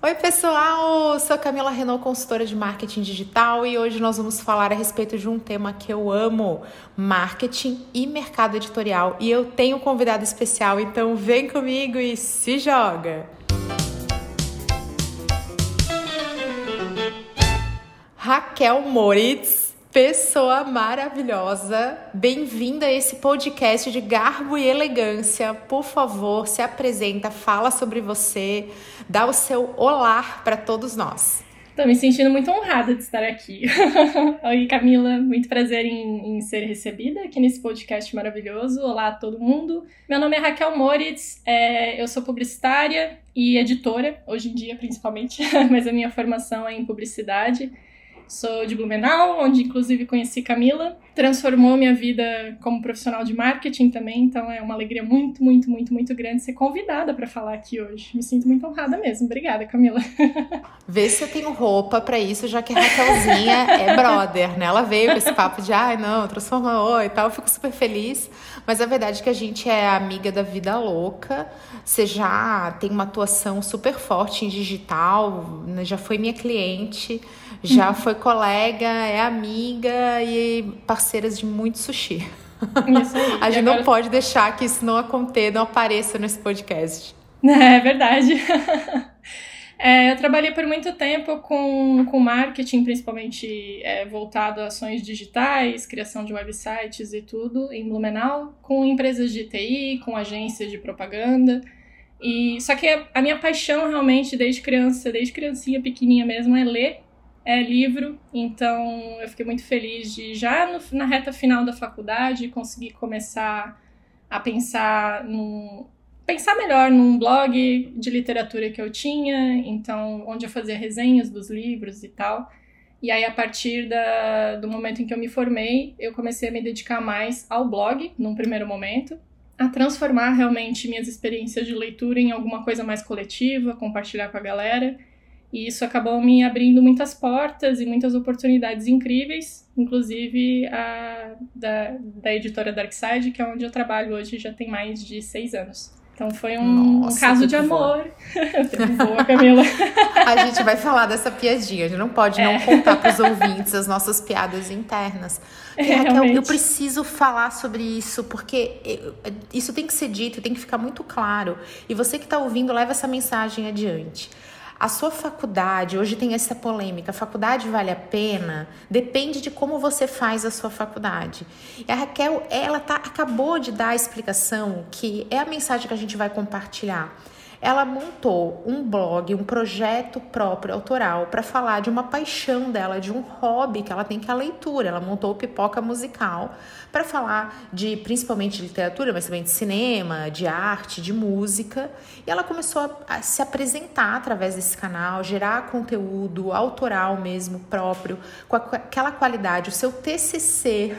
Oi, pessoal! Sou Camila Renault, consultora de marketing digital, e hoje nós vamos falar a respeito de um tema que eu amo: marketing e mercado editorial. E eu tenho um convidado especial, então vem comigo e se joga! Raquel Moritz Pessoa maravilhosa, bem-vinda a esse podcast de garbo e elegância. Por favor, se apresenta, fala sobre você, dá o seu olá para todos nós. Estou me sentindo muito honrada de estar aqui. Oi, Camila, muito prazer em, em, ser recebida aqui nesse podcast maravilhoso. Olá a todo mundo. Meu nome é Raquel Moritz, é, eu sou publicitária e editora, hoje em dia principalmente, mas a minha formação é em publicidade. Sou de Blumenau, onde inclusive conheci Camila. Transformou minha vida como profissional de marketing também, então é uma alegria muito, muito, muito, muito grande ser convidada para falar aqui hoje. Me sinto muito honrada mesmo. Obrigada, Camila. Vê se eu tenho roupa para isso, já que a Raquelzinha é brother, né? Ela veio com esse papo de, ai, não, transformou e tal. Eu fico super feliz. Mas a verdade é que a gente é amiga da vida louca. Você já tem uma atuação super forte em digital, né? já foi minha cliente já foi colega, é amiga e parceiras de muito sushi. Isso aí. A gente agora... não pode deixar que isso não aconteça, não apareça nesse podcast. É verdade. É, eu trabalhei por muito tempo com, com marketing, principalmente é, voltado a ações digitais, criação de websites e tudo, em Blumenau, com empresas de TI, com agências de propaganda. E só que a minha paixão realmente desde criança, desde criancinha pequenininha mesmo, é ler é, livro, então eu fiquei muito feliz de já no, na reta final da faculdade conseguir começar a pensar num, pensar melhor num blog de literatura que eu tinha, então onde eu fazia resenhas dos livros e tal. E aí a partir da, do momento em que eu me formei, eu comecei a me dedicar mais ao blog, num primeiro momento, a transformar realmente minhas experiências de leitura em alguma coisa mais coletiva, compartilhar com a galera. E isso acabou me abrindo muitas portas e muitas oportunidades incríveis, inclusive a da, da editora Darkside, que é onde eu trabalho hoje já tem mais de seis anos. Então foi um, Nossa, caso de amor. boa, Camila. a gente vai falar dessa piadinha. A gente não pode é. não contar para os ouvintes as nossas piadas internas. É, Raquel, eu preciso falar sobre isso, porque isso tem que ser dito, tem que ficar muito claro. E você que está ouvindo, leva essa mensagem adiante. A sua faculdade, hoje tem essa polêmica, faculdade vale a pena? Depende de como você faz a sua faculdade. E a Raquel, ela tá, acabou de dar a explicação que é a mensagem que a gente vai compartilhar. Ela montou um blog, um projeto próprio, autoral, para falar de uma paixão dela, de um hobby que ela tem, que é a leitura. Ela montou o Pipoca Musical para falar de principalmente de literatura, mas também de cinema, de arte, de música. E ela começou a, a se apresentar através desse canal, gerar conteúdo autoral mesmo, próprio, com aquela qualidade. O seu TCC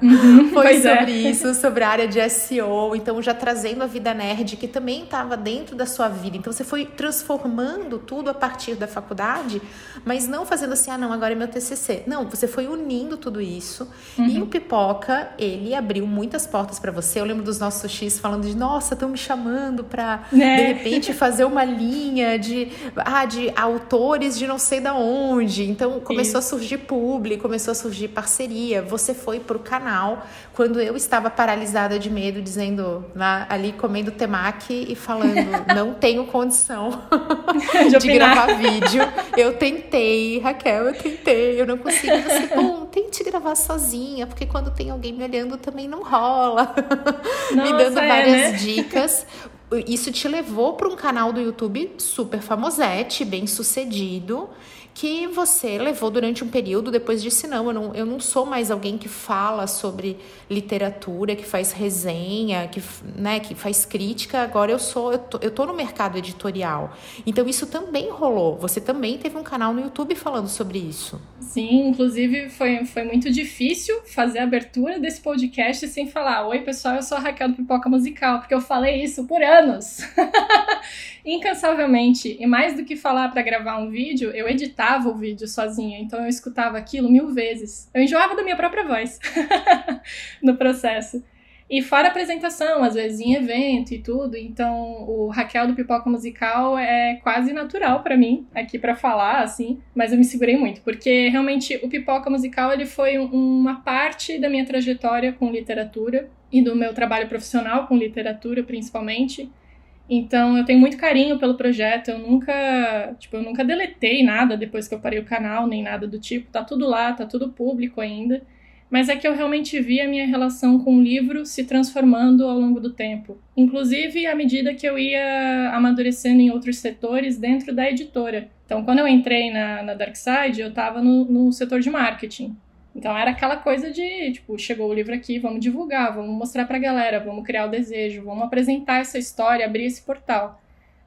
Uhum, Foi sobre é. isso, sobre a área de SEO, então já trazendo a vida nerd que também estava dentro da sua vida. Então você foi transformando tudo a partir da faculdade, mas não fazendo assim, ah, não, agora é meu TCC. Não, você foi unindo tudo isso. Uhum. E o Pipoca, ele abriu muitas portas para você. Eu lembro dos nossos sushis falando de, nossa, estão me chamando para né? de repente fazer uma linha de, ah, de autores de não sei da onde. Então começou isso. a surgir público, começou a surgir parceria. Você foi para o canal quando eu estava paralisada de medo, dizendo lá, ali comendo temaki e falando não tenho condição de, de gravar vídeo. Eu tentei, Raquel, eu tentei, eu não consigo. Você, bom, tente gravar sozinha, porque quando tem alguém me olhando também não rola. Nossa, me dando é, várias né? dicas isso te levou para um canal do YouTube super famosete, bem sucedido que você levou durante um período, depois disse: não eu, não, eu não sou mais alguém que fala sobre literatura, que faz resenha, que, né, que faz crítica, agora eu sou, eu tô, eu tô no mercado editorial. Então isso também rolou. Você também teve um canal no YouTube falando sobre isso. Sim, inclusive foi, foi muito difícil fazer a abertura desse podcast sem falar: Oi, pessoal, eu sou a Raquel do Pipoca Musical, porque eu falei isso por anos. Incansavelmente. E mais do que falar para gravar um vídeo, eu editava o vídeo sozinha. Então eu escutava aquilo mil vezes. Eu enjoava da minha própria voz no processo. E fora apresentação, às vezes em evento e tudo. Então, o Raquel do Pipoca Musical é quase natural para mim aqui para falar, assim. Mas eu me segurei muito, porque realmente o Pipoca Musical ele foi uma parte da minha trajetória com literatura e do meu trabalho profissional com literatura, principalmente. Então, eu tenho muito carinho pelo projeto. Eu nunca, tipo, eu nunca deletei nada depois que eu parei o canal, nem nada do tipo. Tá tudo lá, tá tudo público ainda mas é que eu realmente vi a minha relação com o livro se transformando ao longo do tempo. Inclusive à medida que eu ia amadurecendo em outros setores dentro da editora. Então, quando eu entrei na, na Dark Side, eu estava no, no setor de marketing. Então era aquela coisa de, tipo, chegou o livro aqui, vamos divulgar, vamos mostrar pra galera, vamos criar o desejo, vamos apresentar essa história, abrir esse portal.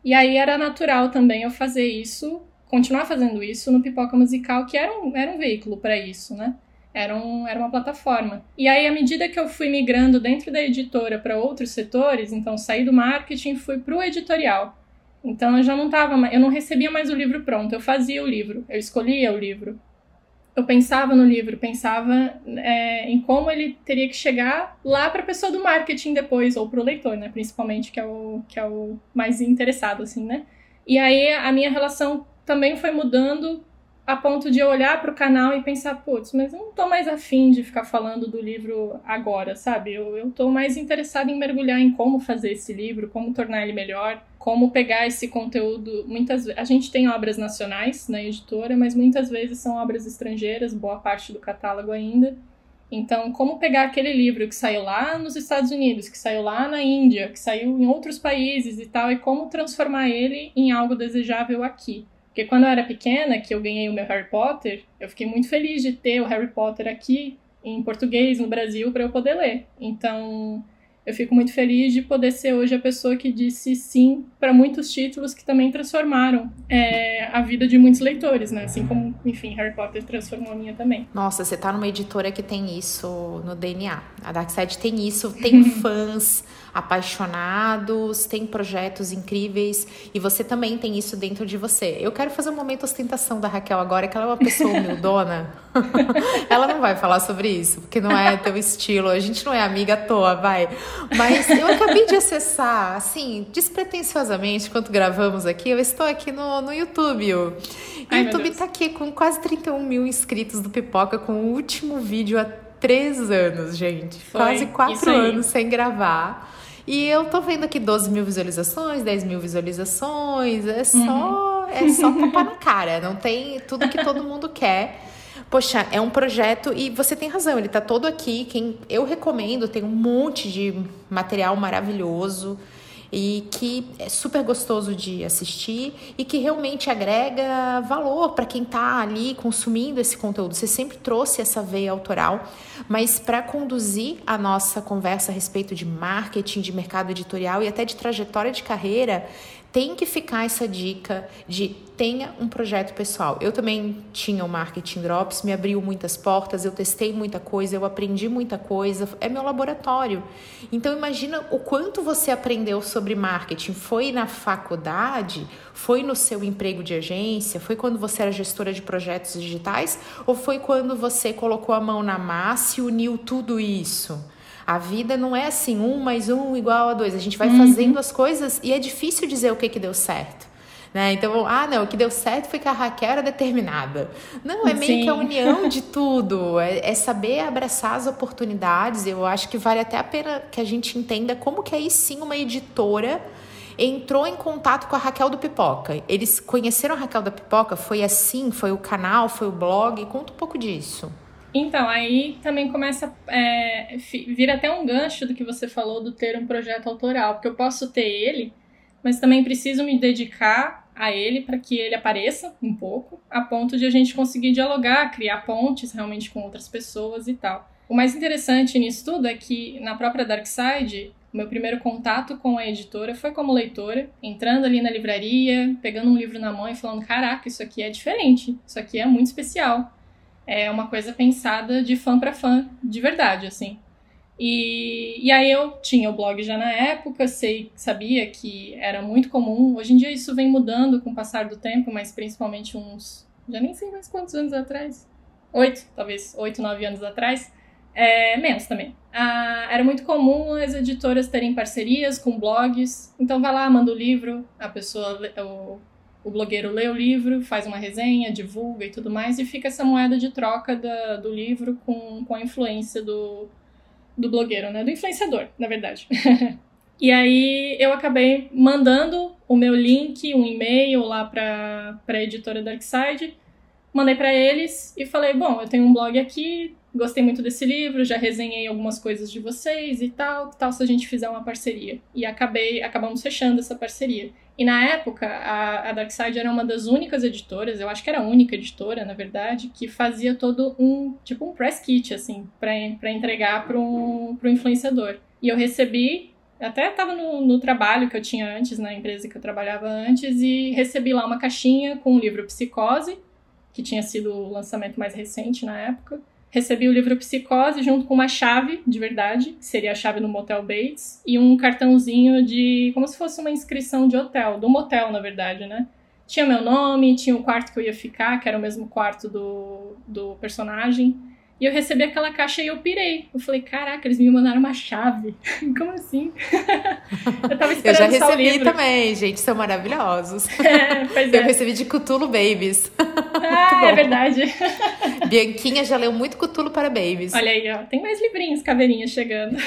E aí era natural também eu fazer isso, continuar fazendo isso no Pipoca Musical, que era um, era um veículo para isso, né? Era, um, era uma plataforma. E aí, à medida que eu fui migrando dentro da editora para outros setores, então saí do marketing e fui para o editorial. Então eu já não tava, eu não recebia mais o livro pronto, eu fazia o livro, eu escolhia o livro. Eu pensava no livro, pensava é, em como ele teria que chegar lá para a pessoa do marketing depois, ou para o leitor, né? Principalmente, que é, o, que é o mais interessado, assim, né? E aí a minha relação também foi mudando a ponto de eu olhar para o canal e pensar, putz, mas eu não tô mais afim de ficar falando do livro agora, sabe? Eu, tô mais interessada em mergulhar em como fazer esse livro, como tornar ele melhor, como pegar esse conteúdo. Muitas A gente tem obras nacionais na editora, mas muitas vezes são obras estrangeiras, boa parte do catálogo ainda. Então, como pegar aquele livro que saiu lá nos Estados Unidos, que saiu lá na Índia, que saiu em outros países e tal, e como transformar ele em algo desejável aqui. Porque quando eu era pequena, que eu ganhei o meu Harry Potter, eu fiquei muito feliz de ter o Harry Potter aqui em português no Brasil para eu poder ler. Então, eu fico muito feliz de poder ser hoje a pessoa que disse sim para muitos títulos que também transformaram é, a vida de muitos leitores, né? Assim como, enfim, Harry Potter transformou a minha também. Nossa, você tá numa editora que tem isso no DNA. A Darkside tem isso, tem fãs apaixonados, tem projetos incríveis e você também tem isso dentro de você. Eu quero fazer um momento ostentação da Raquel agora, que ela é uma pessoa humildona. ela não vai falar sobre isso, porque não é teu estilo. A gente não é amiga à toa, vai. Mas eu acabei de acessar, assim, despretensiosamente, enquanto gravamos aqui, eu estou aqui no, no YouTube. O Ai, YouTube tá aqui com quase 31 mil inscritos do Pipoca, com o último vídeo há três anos, gente. Foi. Quase quatro anos sem gravar. E eu tô vendo aqui 12 mil visualizações, 10 mil visualizações. É só, uhum. é só tapar na cara. Não tem tudo que todo mundo quer. Poxa, é um projeto e você tem razão, ele tá todo aqui. Quem eu recomendo, tem um monte de material maravilhoso e que é super gostoso de assistir e que realmente agrega valor para quem está ali consumindo esse conteúdo. Você sempre trouxe essa veia autoral, mas para conduzir a nossa conversa a respeito de marketing, de mercado editorial e até de trajetória de carreira, tem que ficar essa dica de tenha um projeto pessoal. Eu também tinha o Marketing Drops, me abriu muitas portas, eu testei muita coisa, eu aprendi muita coisa, é meu laboratório. Então imagina o quanto você aprendeu sobre marketing. Foi na faculdade? Foi no seu emprego de agência? Foi quando você era gestora de projetos digitais? Ou foi quando você colocou a mão na massa e uniu tudo isso? A vida não é assim, um mais um igual a dois. A gente vai uhum. fazendo as coisas e é difícil dizer o que, que deu certo. Né? Então, ah, não, o que deu certo foi que a Raquel era determinada. Não, é meio Sim. que a união de tudo. É, é, saber abraçar as oportunidades. Eu acho que vale até a pena que a gente entenda como que aí sim uma editora entrou em contato com a Raquel do Pipoca. Eles conheceram a Raquel da Pipoca? Foi assim? Foi o canal? Foi o blog? Conta um pouco disso. Então, aí também começa. É, vira até um gancho do que você falou do ter um projeto autoral, porque eu posso ter ele, mas também preciso me dedicar a ele para que ele apareça um pouco, a ponto de a gente conseguir dialogar, criar pontes realmente com outras pessoas e tal. O mais interessante nisso tudo é que na própria Darkside, o meu primeiro contato com a editora foi como leitora, entrando ali na livraria, pegando um livro na mão e falando: caraca, isso aqui é diferente, isso aqui é muito especial é uma coisa pensada de fã para fã, de verdade, assim. E, e aí eu tinha o blog já na época, sei, sabia que era muito comum. Hoje em dia isso vem mudando com o passar do tempo, mas principalmente uns, já nem sei mais quantos anos atrás, oito, talvez oito, nove anos atrás, É, menos também. Ah, era muito comum as editoras terem parcerias com blogs. Então vai lá, manda o livro, a pessoa, o, o blogueiro lê o livro, faz uma resenha, divulga e tudo mais, e fica essa moeda de troca da, do livro com, com a influência do, do blogueiro, né? Do influenciador, na verdade. e aí eu acabei mandando o meu link, um e-mail lá para a editora Darkside, mandei para eles e falei: bom, eu tenho um blog aqui, gostei muito desse livro, já resenhei algumas coisas de vocês e tal, tal se a gente fizer uma parceria? E acabei, acabamos fechando essa parceria. E na época, a, a Darkside era uma das únicas editoras, eu acho que era a única editora, na verdade, que fazia todo um, tipo um press kit, assim, para entregar para um, pro influenciador. E eu recebi, até estava no, no trabalho que eu tinha antes, na empresa que eu trabalhava antes, e recebi lá uma caixinha com o livro Psicose, que tinha sido o lançamento mais recente na época, recebi o livro Psicose junto com uma chave de verdade, que seria a chave do Motel Bates, e um cartãozinho de. como se fosse uma inscrição de hotel, do motel, na verdade, né? Tinha meu nome, tinha o quarto que eu ia ficar, que era o mesmo quarto do, do personagem. E eu recebi aquela caixa e eu pirei. Eu falei, caraca, eles me mandaram uma chave. Como assim? eu tava esperando Eu já recebi também, gente, são maravilhosos. É, pois é. Eu recebi de Cutulo Babies. Ah, é verdade. Bianquinha já leu muito Cutulo para Babies. Olha aí, ó. Tem mais livrinhos, caveirinha chegando.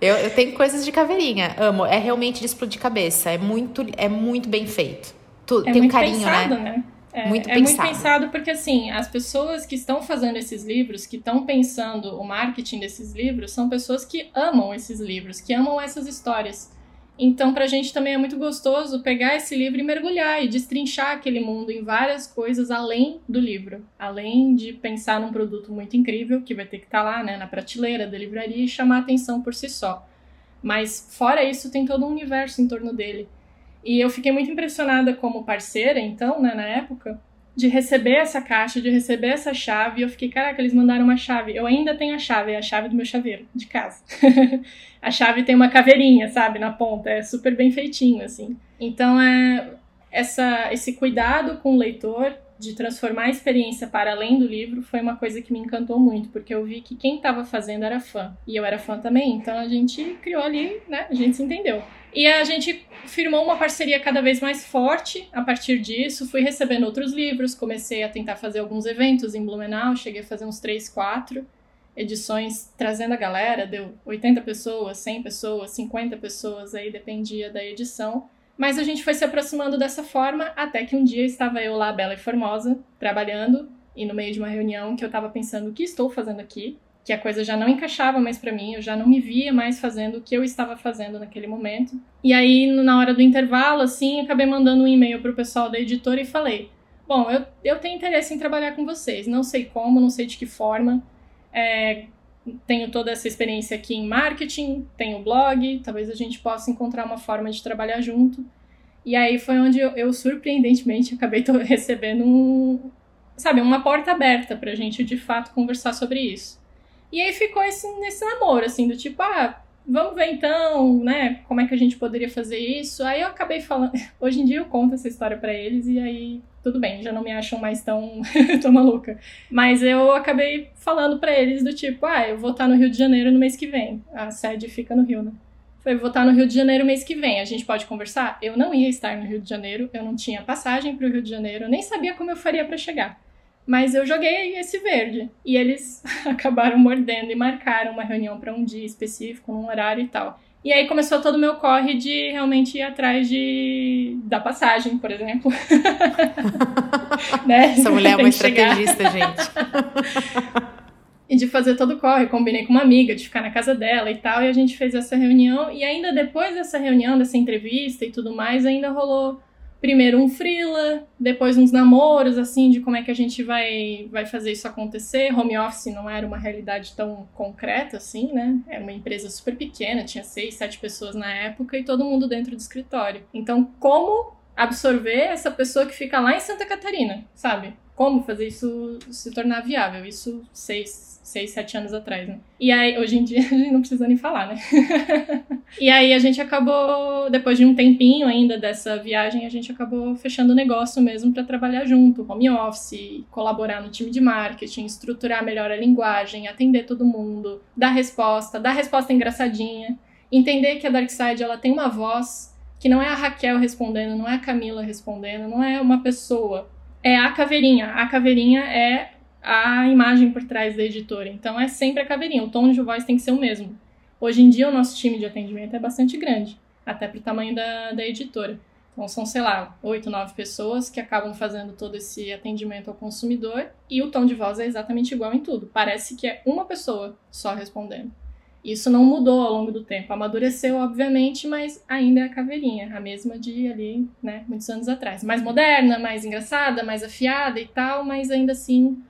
eu, eu tenho coisas de caveirinha. Amo. É realmente de explodir cabeça. É muito, é muito bem feito. Tu, é tem um carinho, né? pensado, né? né? É, muito é pensado. muito pensado porque, assim, as pessoas que estão fazendo esses livros, que estão pensando o marketing desses livros, são pessoas que amam esses livros, que amam essas histórias. Então, pra gente também é muito gostoso pegar esse livro e mergulhar e destrinchar aquele mundo em várias coisas além do livro. Além de pensar num produto muito incrível, que vai ter que estar tá lá, né, na prateleira da livraria e chamar atenção por si só. Mas, fora isso, tem todo um universo em torno dele. E eu fiquei muito impressionada como parceira, então, né, na época, de receber essa caixa, de receber essa chave. Eu fiquei, caraca, eles mandaram uma chave. Eu ainda tenho a chave, é a chave do meu chaveiro, de casa. a chave tem uma caveirinha, sabe, na ponta. É super bem feitinho, assim. Então, é essa, esse cuidado com o leitor de transformar a experiência para além do livro foi uma coisa que me encantou muito, porque eu vi que quem estava fazendo era fã. E eu era fã também, então a gente criou ali, né? A gente se entendeu. E a gente firmou uma parceria cada vez mais forte a partir disso. Fui recebendo outros livros, comecei a tentar fazer alguns eventos em Blumenau, cheguei a fazer uns 3, 4 edições trazendo a galera, deu 80 pessoas, 100 pessoas, 50 pessoas, aí dependia da edição. Mas a gente foi se aproximando dessa forma até que um dia estava eu lá, bela e formosa, trabalhando, e no meio de uma reunião que eu estava pensando o que estou fazendo aqui, que a coisa já não encaixava mais para mim, eu já não me via mais fazendo o que eu estava fazendo naquele momento. E aí, na hora do intervalo, assim, acabei mandando um e-mail pro pessoal da editora e falei: Bom, eu, eu tenho interesse em trabalhar com vocês, não sei como, não sei de que forma. É, tenho toda essa experiência aqui em marketing, tenho blog, talvez a gente possa encontrar uma forma de trabalhar junto. E aí foi onde eu, eu surpreendentemente acabei recebendo um, sabe, uma porta aberta pra gente de fato conversar sobre isso. E aí ficou esse, nesse namoro, assim, do tipo, ah, vamos ver então, né, como é que a gente poderia fazer isso. Aí eu acabei falando, hoje em dia eu conto essa história para eles e aí tudo bem, já não me acham mais tão, tão maluca. Mas eu acabei falando para eles do tipo, ah, eu vou estar no Rio de Janeiro no mês que vem. A sede fica no Rio, né? Foi, vou estar no Rio de Janeiro mês que vem, a gente pode conversar? Eu não ia estar no Rio de Janeiro, eu não tinha passagem para o Rio de Janeiro, nem sabia como eu faria para chegar. Mas eu joguei esse verde. E eles acabaram mordendo e marcaram uma reunião para um dia específico, um horário e tal. E aí começou todo o meu corre de realmente ir atrás de da passagem, por exemplo. né? Essa mulher é uma estrategista, gente. e de fazer todo o corre. Combinei com uma amiga de ficar na casa dela e tal. E a gente fez essa reunião. E ainda depois dessa reunião, dessa entrevista e tudo mais, ainda rolou primeiro um freela, depois uns namoros, assim, de como é que a gente vai, vai fazer isso acontecer. Home office não era uma realidade tão concreta, assim, né? Era uma empresa super pequena, tinha seis, sete pessoas na época e todo mundo dentro do escritório. Então, como absorver essa pessoa que fica lá em Santa Catarina, sabe? Como fazer isso se tornar viável. Isso seis, seis, sete anos atrás, né? E aí, hoje em dia, a gente não precisa nem falar, né? e aí a gente acabou, depois de um tempinho ainda dessa viagem, a gente acabou fechando o negócio mesmo para trabalhar junto, home office, colaborar no time de marketing, estruturar melhor a linguagem, atender todo mundo, dar resposta, dar resposta engraçadinha, entender que a Darkside ela tem uma voz que não é a Raquel respondendo, não é a Camila respondendo, não é uma pessoa é a caveirinha. A caveirinha é a imagem por trás da editora. Então é sempre a caveirinha. O tom de voz tem que ser o mesmo. Hoje em dia o nosso time de atendimento é bastante grande, até para o tamanho da, da editora. Então são, sei lá, oito, nove pessoas que acabam fazendo todo esse atendimento ao consumidor e o tom de voz é exatamente igual em tudo. Parece que é uma pessoa só respondendo. Isso não mudou ao longo do tempo. Amadureceu, obviamente, mas ainda é a caveirinha, a mesma de ali, né, muitos anos atrás. Mais moderna, mais engraçada, mais afiada e tal, mas ainda assim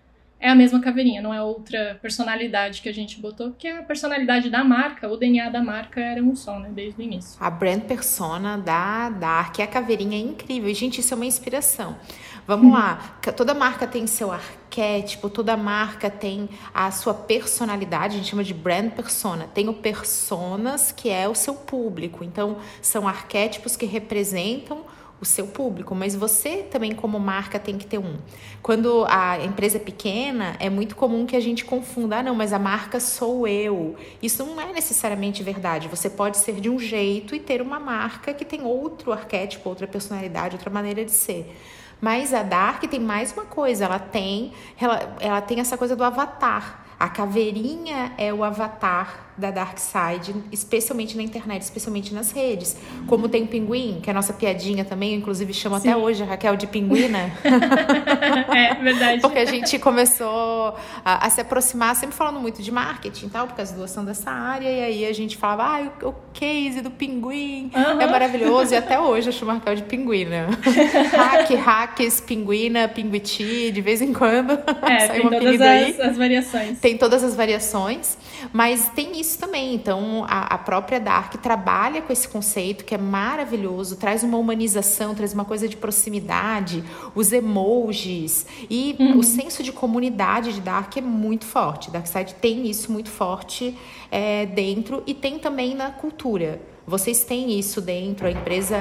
é a mesma caveirinha, não é outra personalidade que a gente botou, porque a personalidade da marca, o DNA da marca era um só, né, desde o início. A brand persona da Dark, a caveirinha é incrível. Gente, isso é uma inspiração. Vamos lá, toda marca tem seu arquétipo, toda marca tem a sua personalidade, a gente chama de brand persona. Tem o personas, que é o seu público. Então, são arquétipos que representam o seu público, mas você também como marca tem que ter um. Quando a empresa é pequena, é muito comum que a gente confunda, ah, não, mas a marca sou eu. Isso não é necessariamente verdade. Você pode ser de um jeito e ter uma marca que tem outro arquétipo, outra personalidade, outra maneira de ser. Mas a Dark tem mais uma coisa, ela tem, ela, ela tem essa coisa do avatar. A caveirinha é o avatar da Dark Side, especialmente na internet, especialmente nas redes. Como tem o Pinguim, que é a nossa piadinha também, eu inclusive chamo Sim. até hoje a Raquel de Pinguina. é, verdade. Porque a gente começou a, a, se aproximar, sempre falando muito de marketing e tal, porque as duas são dessa área, e aí a gente falava, ah, o, case do Pinguim uhum. é maravilhoso, e até hoje eu chamo a Raquel de Pinguina. Hack, hacks, Pinguina, Pinguiti, de vez em quando. É, tem todas as, as variações. Tem todas as variações, mas tem isso também. Então, a, a, própria Dark trabalha com esse conceito que é maravilhoso, traz uma humanização, traz uma coisa de proximidade, os emojis e uhum. o senso de comunidade de Dark é muito forte. Darkside tem isso muito forte é, dentro e tem também na cultura. Vocês têm isso dentro, a empresa,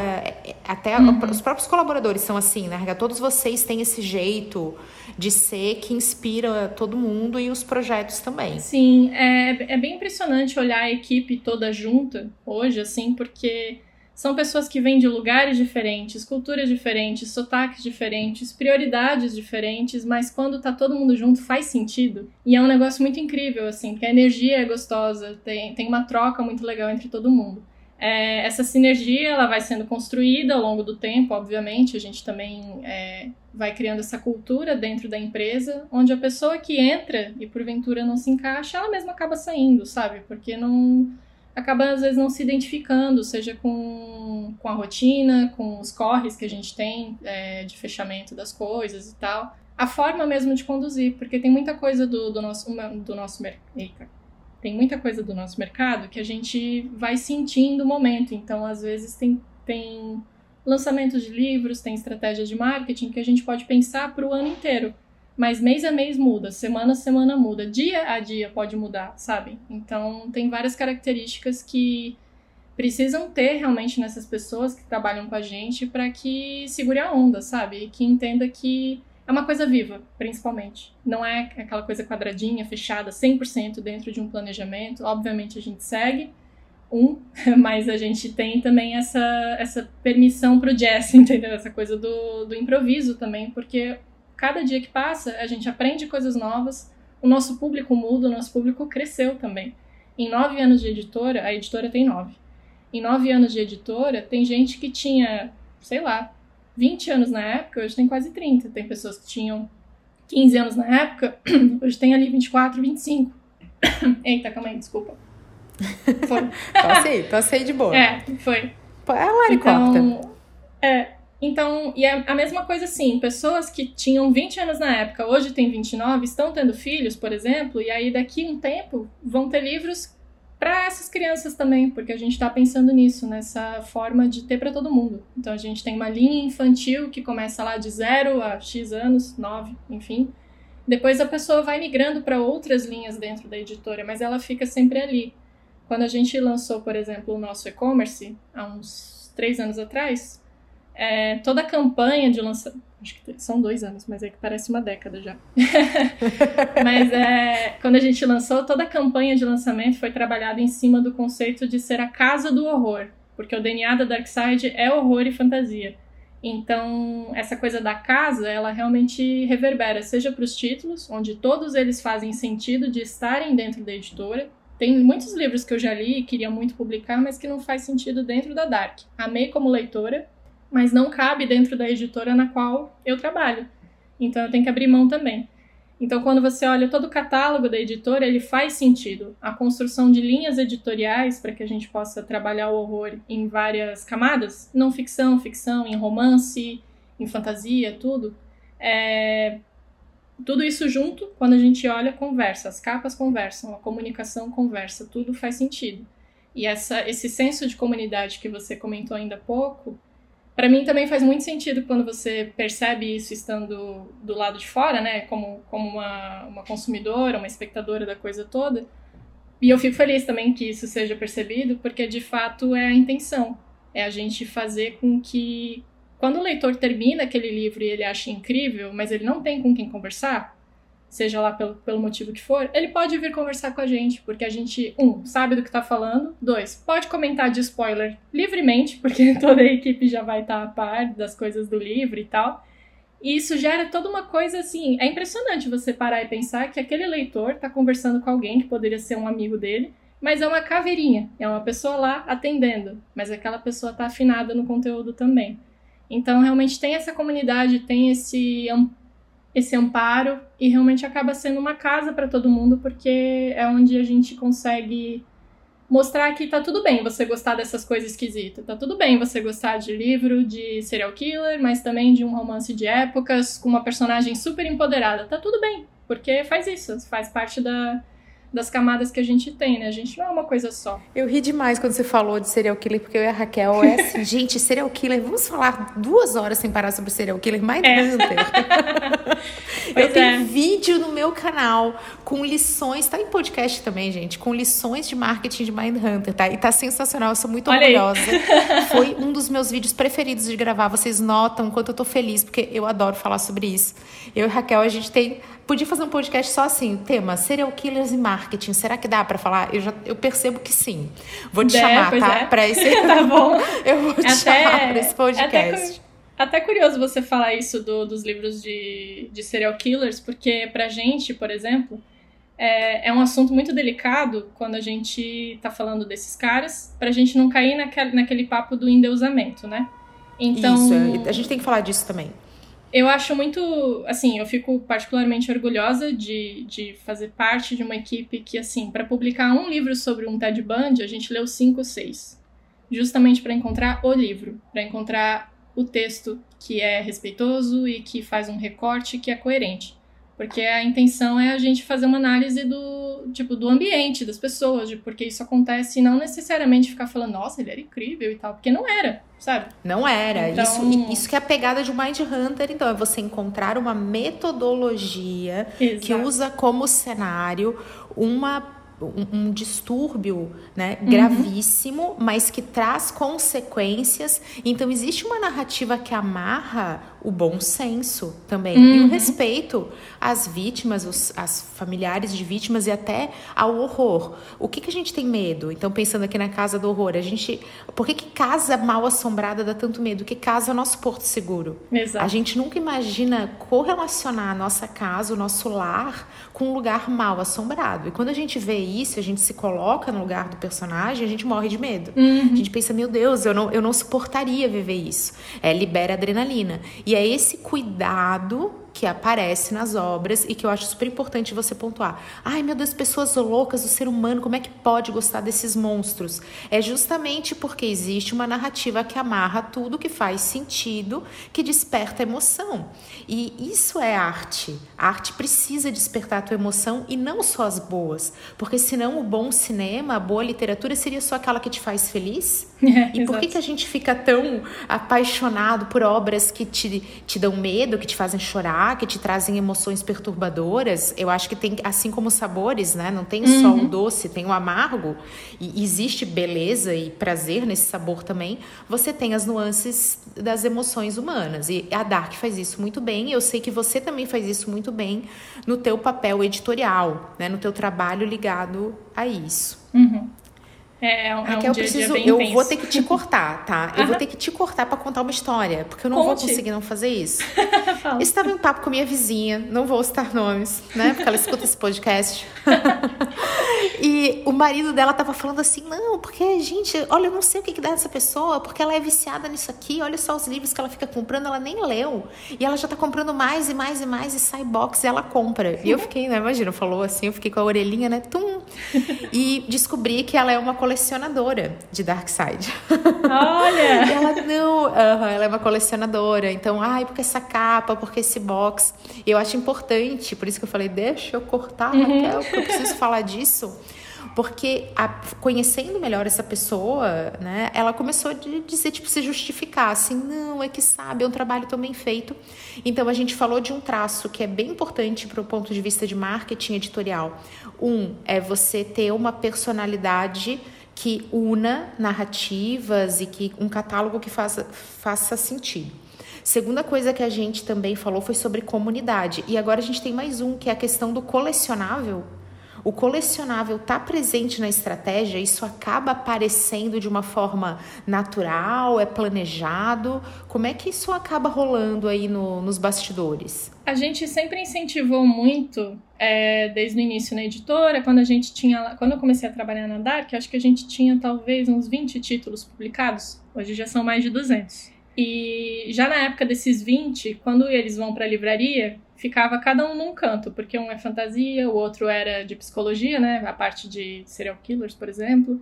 até uhum. os próprios colaboradores são assim, né? Todos vocês têm esse jeito de ser que inspira todo mundo e os projetos também. Sim, é, é bem impressionante olhar a equipe toda junta hoje, assim, porque são pessoas que vêm de lugares diferentes, culturas diferentes, sotaques diferentes, prioridades diferentes, mas quando tá todo mundo junto faz sentido. E é um negócio muito incrível, assim, porque a energia é gostosa, tem, tem uma troca muito legal entre todo mundo. É, essa sinergia ela vai sendo construída ao longo do tempo, obviamente. A gente também é, vai criando essa cultura dentro da empresa, onde a pessoa que entra e porventura não se encaixa, ela mesma acaba saindo, sabe? Porque não acaba às vezes não se identificando, seja com, com a rotina, com os corres que a gente tem é, de fechamento das coisas e tal. A forma mesmo de conduzir, porque tem muita coisa do, do nosso, do nosso mercado tem muita coisa do nosso mercado que a gente vai sentindo o momento. Então, às vezes, tem, tem lançamentos de livros, tem estratégias de marketing que a gente pode pensar para o ano inteiro. Mas mês a mês muda, semana a semana muda, dia a dia pode mudar, sabe? Então, tem várias características que precisam ter realmente nessas pessoas que trabalham com a gente para que segure a onda, sabe? E que entenda que é uma coisa viva, principalmente. Não é aquela coisa quadradinha, fechada, 100% dentro de um planejamento. Obviamente a gente segue um, mas a gente tem também essa, essa permissão pro jazz, entendeu? Essa coisa do, do improviso também, porque cada dia que passa a gente aprende coisas novas, o nosso público muda, o nosso público cresceu também. Em nove anos de editora, a editora tem nove. Em nove anos de editora, tem gente que tinha, sei lá, 20 anos na época, hoje tem quase 30. Tem pessoas que tinham 15 anos na época, hoje tem ali 24, 25. Eita, calma aí, desculpa. Foi. passei, passei de boa. É, foi. É um helicóptero. Então, é, então, e é a mesma coisa assim, pessoas que tinham 20 anos na época, hoje tem 29, estão tendo filhos, por exemplo, e aí daqui um tempo vão ter livros para essas crianças também, porque a gente está pensando nisso, nessa forma de ter para todo mundo. Então a gente tem uma linha infantil que começa lá de zero a X anos, nove, enfim. Depois a pessoa vai migrando para outras linhas dentro da editora, mas ela fica sempre ali. Quando a gente lançou, por exemplo, o nosso e-commerce, há uns três anos atrás, é, toda a campanha de lançamento acho que são dois anos, mas é que parece uma década já. mas é, quando a gente lançou, toda a campanha de lançamento foi trabalhada em cima do conceito de ser a casa do horror, porque o DNA da Darkseid é horror e fantasia. Então, essa coisa da casa, ela realmente reverbera, seja para os títulos, onde todos eles fazem sentido de estarem dentro da editora. Tem muitos livros que eu já li e queria muito publicar, mas que não faz sentido dentro da Dark. Amei como leitora, mas não cabe dentro da editora na qual eu trabalho. Então eu tenho que abrir mão também. Então quando você olha todo o catálogo da editora, ele faz sentido. A construção de linhas editoriais para que a gente possa trabalhar o horror em várias camadas, não ficção, ficção, em romance, em fantasia, tudo. É... Tudo isso junto, quando a gente olha, conversa. As capas conversam, a comunicação conversa, tudo faz sentido. E essa, esse senso de comunidade que você comentou ainda há pouco, para mim também faz muito sentido quando você percebe isso estando do lado de fora, né? Como, como uma, uma consumidora, uma espectadora da coisa toda. E eu fico feliz também que isso seja percebido, porque de fato é a intenção. É a gente fazer com que, quando o leitor termina aquele livro e ele acha incrível, mas ele não tem com quem conversar, seja lá pelo, pelo motivo que for, ele pode vir conversar com a gente, porque a gente, um, sabe do que tá falando, dois, pode comentar de spoiler livremente, porque toda a equipe já vai estar tá a par das coisas do livro e tal. E isso gera toda uma coisa assim. É impressionante você parar e pensar que aquele leitor tá conversando com alguém que poderia ser um amigo dele, mas é uma caveirinha, é uma pessoa lá atendendo, mas aquela pessoa tá afinada no conteúdo também. Então, realmente tem essa comunidade, tem esse esse amparo e realmente acaba sendo uma casa para todo mundo, porque é onde a gente consegue mostrar que tá tudo bem você gostar dessas coisas esquisitas. Tá tudo bem você gostar de livro de serial killer, mas também de um romance de épocas com uma personagem super empoderada. Tá tudo bem, porque faz isso, faz parte da, das camadas que a gente tem, né? A gente não é uma coisa só. Eu ri demais quando você falou de serial killer, porque eu e a Raquel é assim, gente, serial killer, vamos falar duas horas sem parar sobre serial killer, mais é. eu tenho é. vídeo no meu canal com lições, tá em podcast também, gente, com lições de marketing de Mindhunter, tá? E tá sensacional, eu sou muito Olha orgulhosa. Aí. Foi um dos meus vídeos preferidos de gravar, vocês notam quanto eu tô feliz, porque eu adoro falar sobre isso. Eu e a Raquel, a gente tem Podia fazer um podcast só assim, tema serial killers e marketing. Será que dá para falar? Eu, já, eu percebo que sim. Vou te chamar, tá? É. Para esse. tá bom. eu vou te até, chamar para esse podcast. Até, até curioso você falar isso do, dos livros de, de serial killers, porque pra gente, por exemplo, é, é um assunto muito delicado quando a gente tá falando desses caras, pra gente não cair naquele, naquele papo do endeusamento, né? Então, Isso, a gente tem que falar disso também. Eu acho muito, assim, eu fico particularmente orgulhosa de, de fazer parte de uma equipe que, assim, para publicar um livro sobre um Ted Bundy, a gente leu cinco, seis. Justamente para encontrar o livro, para encontrar o texto que é respeitoso e que faz um recorte que é coerente. Porque a intenção é a gente fazer uma análise do, tipo, do ambiente, das pessoas, de porque isso acontece e não necessariamente ficar falando, nossa, ele era incrível e tal, porque não era, sabe? Não era. Então... Isso, isso que é a pegada de um Mind Hunter, então, é você encontrar uma metodologia Exato. que usa como cenário uma um, um distúrbio né, uhum. gravíssimo, mas que traz consequências. Então, existe uma narrativa que amarra o bom senso também uhum. e o uhum. respeito às vítimas, os, às familiares de vítimas e até ao horror. O que, que a gente tem medo? Então, pensando aqui na casa do horror, a gente. Por que, que casa mal assombrada dá tanto medo? Que casa é o nosso porto seguro. Exato. A gente nunca imagina correlacionar a nossa casa, o nosso lar, com um lugar mal assombrado. E quando a gente vê isso, a gente se coloca no lugar do personagem, a gente morre de medo. Uhum. A gente pensa, meu Deus, eu não, eu não suportaria viver isso. É, libera adrenalina. E é esse cuidado que aparece nas obras e que eu acho super importante você pontuar. Ai, meu Deus, pessoas loucas, o ser humano, como é que pode gostar desses monstros? É justamente porque existe uma narrativa que amarra tudo que faz sentido, que desperta emoção. E isso é arte. A arte precisa despertar a tua emoção e não só as boas, porque senão o bom cinema, a boa literatura seria só aquela que te faz feliz? É, e por que, que a gente fica tão apaixonado por obras que te, te dão medo, que te fazem chorar, que te trazem emoções perturbadoras? Eu acho que tem, assim como sabores, né? Não tem só uhum. o doce, tem o amargo. E existe beleza e prazer nesse sabor também. Você tem as nuances das emoções humanas. E a Dark faz isso muito bem. Eu sei que você também faz isso muito bem no teu papel editorial, né? No teu trabalho ligado a isso. Uhum. É, é um, Raquel, é um eu preciso, eu intenso. vou ter que te cortar, tá? Eu vou ter que te cortar para contar uma história, porque eu não Conte. vou conseguir não fazer isso. Estava em um papo com minha vizinha, não vou citar nomes, né? Porque ela escuta esse podcast. e o marido dela tava falando assim: "Não, porque gente, olha, eu não sei o que que dá nessa pessoa, porque ela é viciada nisso aqui, olha só os livros que ela fica comprando, ela nem leu. E ela já tá comprando mais e mais e mais e sai box e ela compra". E eu fiquei, né, imagina, falou assim, eu fiquei com a orelhinha, né, tum. E descobri que ela é uma colecionadora de Darkseid. Olha! e ela, não, uh, ela é uma colecionadora. Então, ai, porque essa capa, porque esse box. E eu acho importante, por isso que eu falei, deixa eu cortar, uhum. Raquel, porque eu preciso falar disso. Porque a, conhecendo melhor essa pessoa, né, ela começou a dizer, tipo, se justificar, assim, não, é que sabe, é um trabalho tão bem feito. Então a gente falou de um traço que é bem importante para o ponto de vista de marketing editorial. Um é você ter uma personalidade que una narrativas e que um catálogo que faça, faça sentido. Segunda coisa que a gente também falou foi sobre comunidade. E agora a gente tem mais um, que é a questão do colecionável. O colecionável está presente na estratégia, isso acaba aparecendo de uma forma natural, é planejado. Como é que isso acaba rolando aí no, nos bastidores? A gente sempre incentivou muito, é, desde o início na editora, quando a gente tinha. Quando eu comecei a trabalhar na Dark, acho que a gente tinha talvez uns 20 títulos publicados. Hoje já são mais de 200. E já na época desses 20, quando eles vão para a livraria, ficava cada um num canto, porque um é fantasia, o outro era de psicologia, né? A parte de serial killers, por exemplo.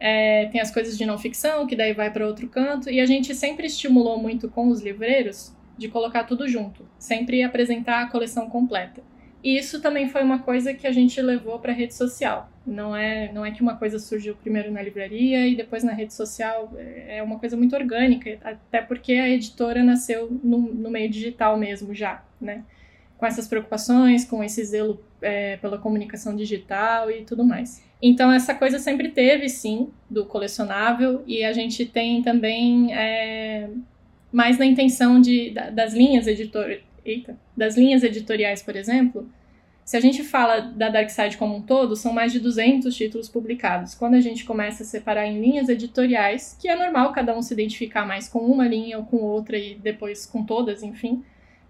É, tem as coisas de não ficção, que daí vai para outro canto. E a gente sempre estimulou muito com os livreiros de colocar tudo junto, sempre apresentar a coleção completa. E isso também foi uma coisa que a gente levou para a rede social. Não é, não é que uma coisa surgiu primeiro na livraria e depois na rede social. É uma coisa muito orgânica, até porque a editora nasceu no, no meio digital mesmo já, né? Com essas preocupações, com esse zelo é, pela comunicação digital e tudo mais. Então, essa coisa sempre teve, sim, do colecionável, e a gente tem também é, mais na intenção de, das linhas editor, eita, das linhas editoriais, por exemplo, se a gente fala da Dark Side como um todo, são mais de 200 títulos publicados. Quando a gente começa a separar em linhas editoriais, que é normal cada um se identificar mais com uma linha ou com outra e depois com todas, enfim.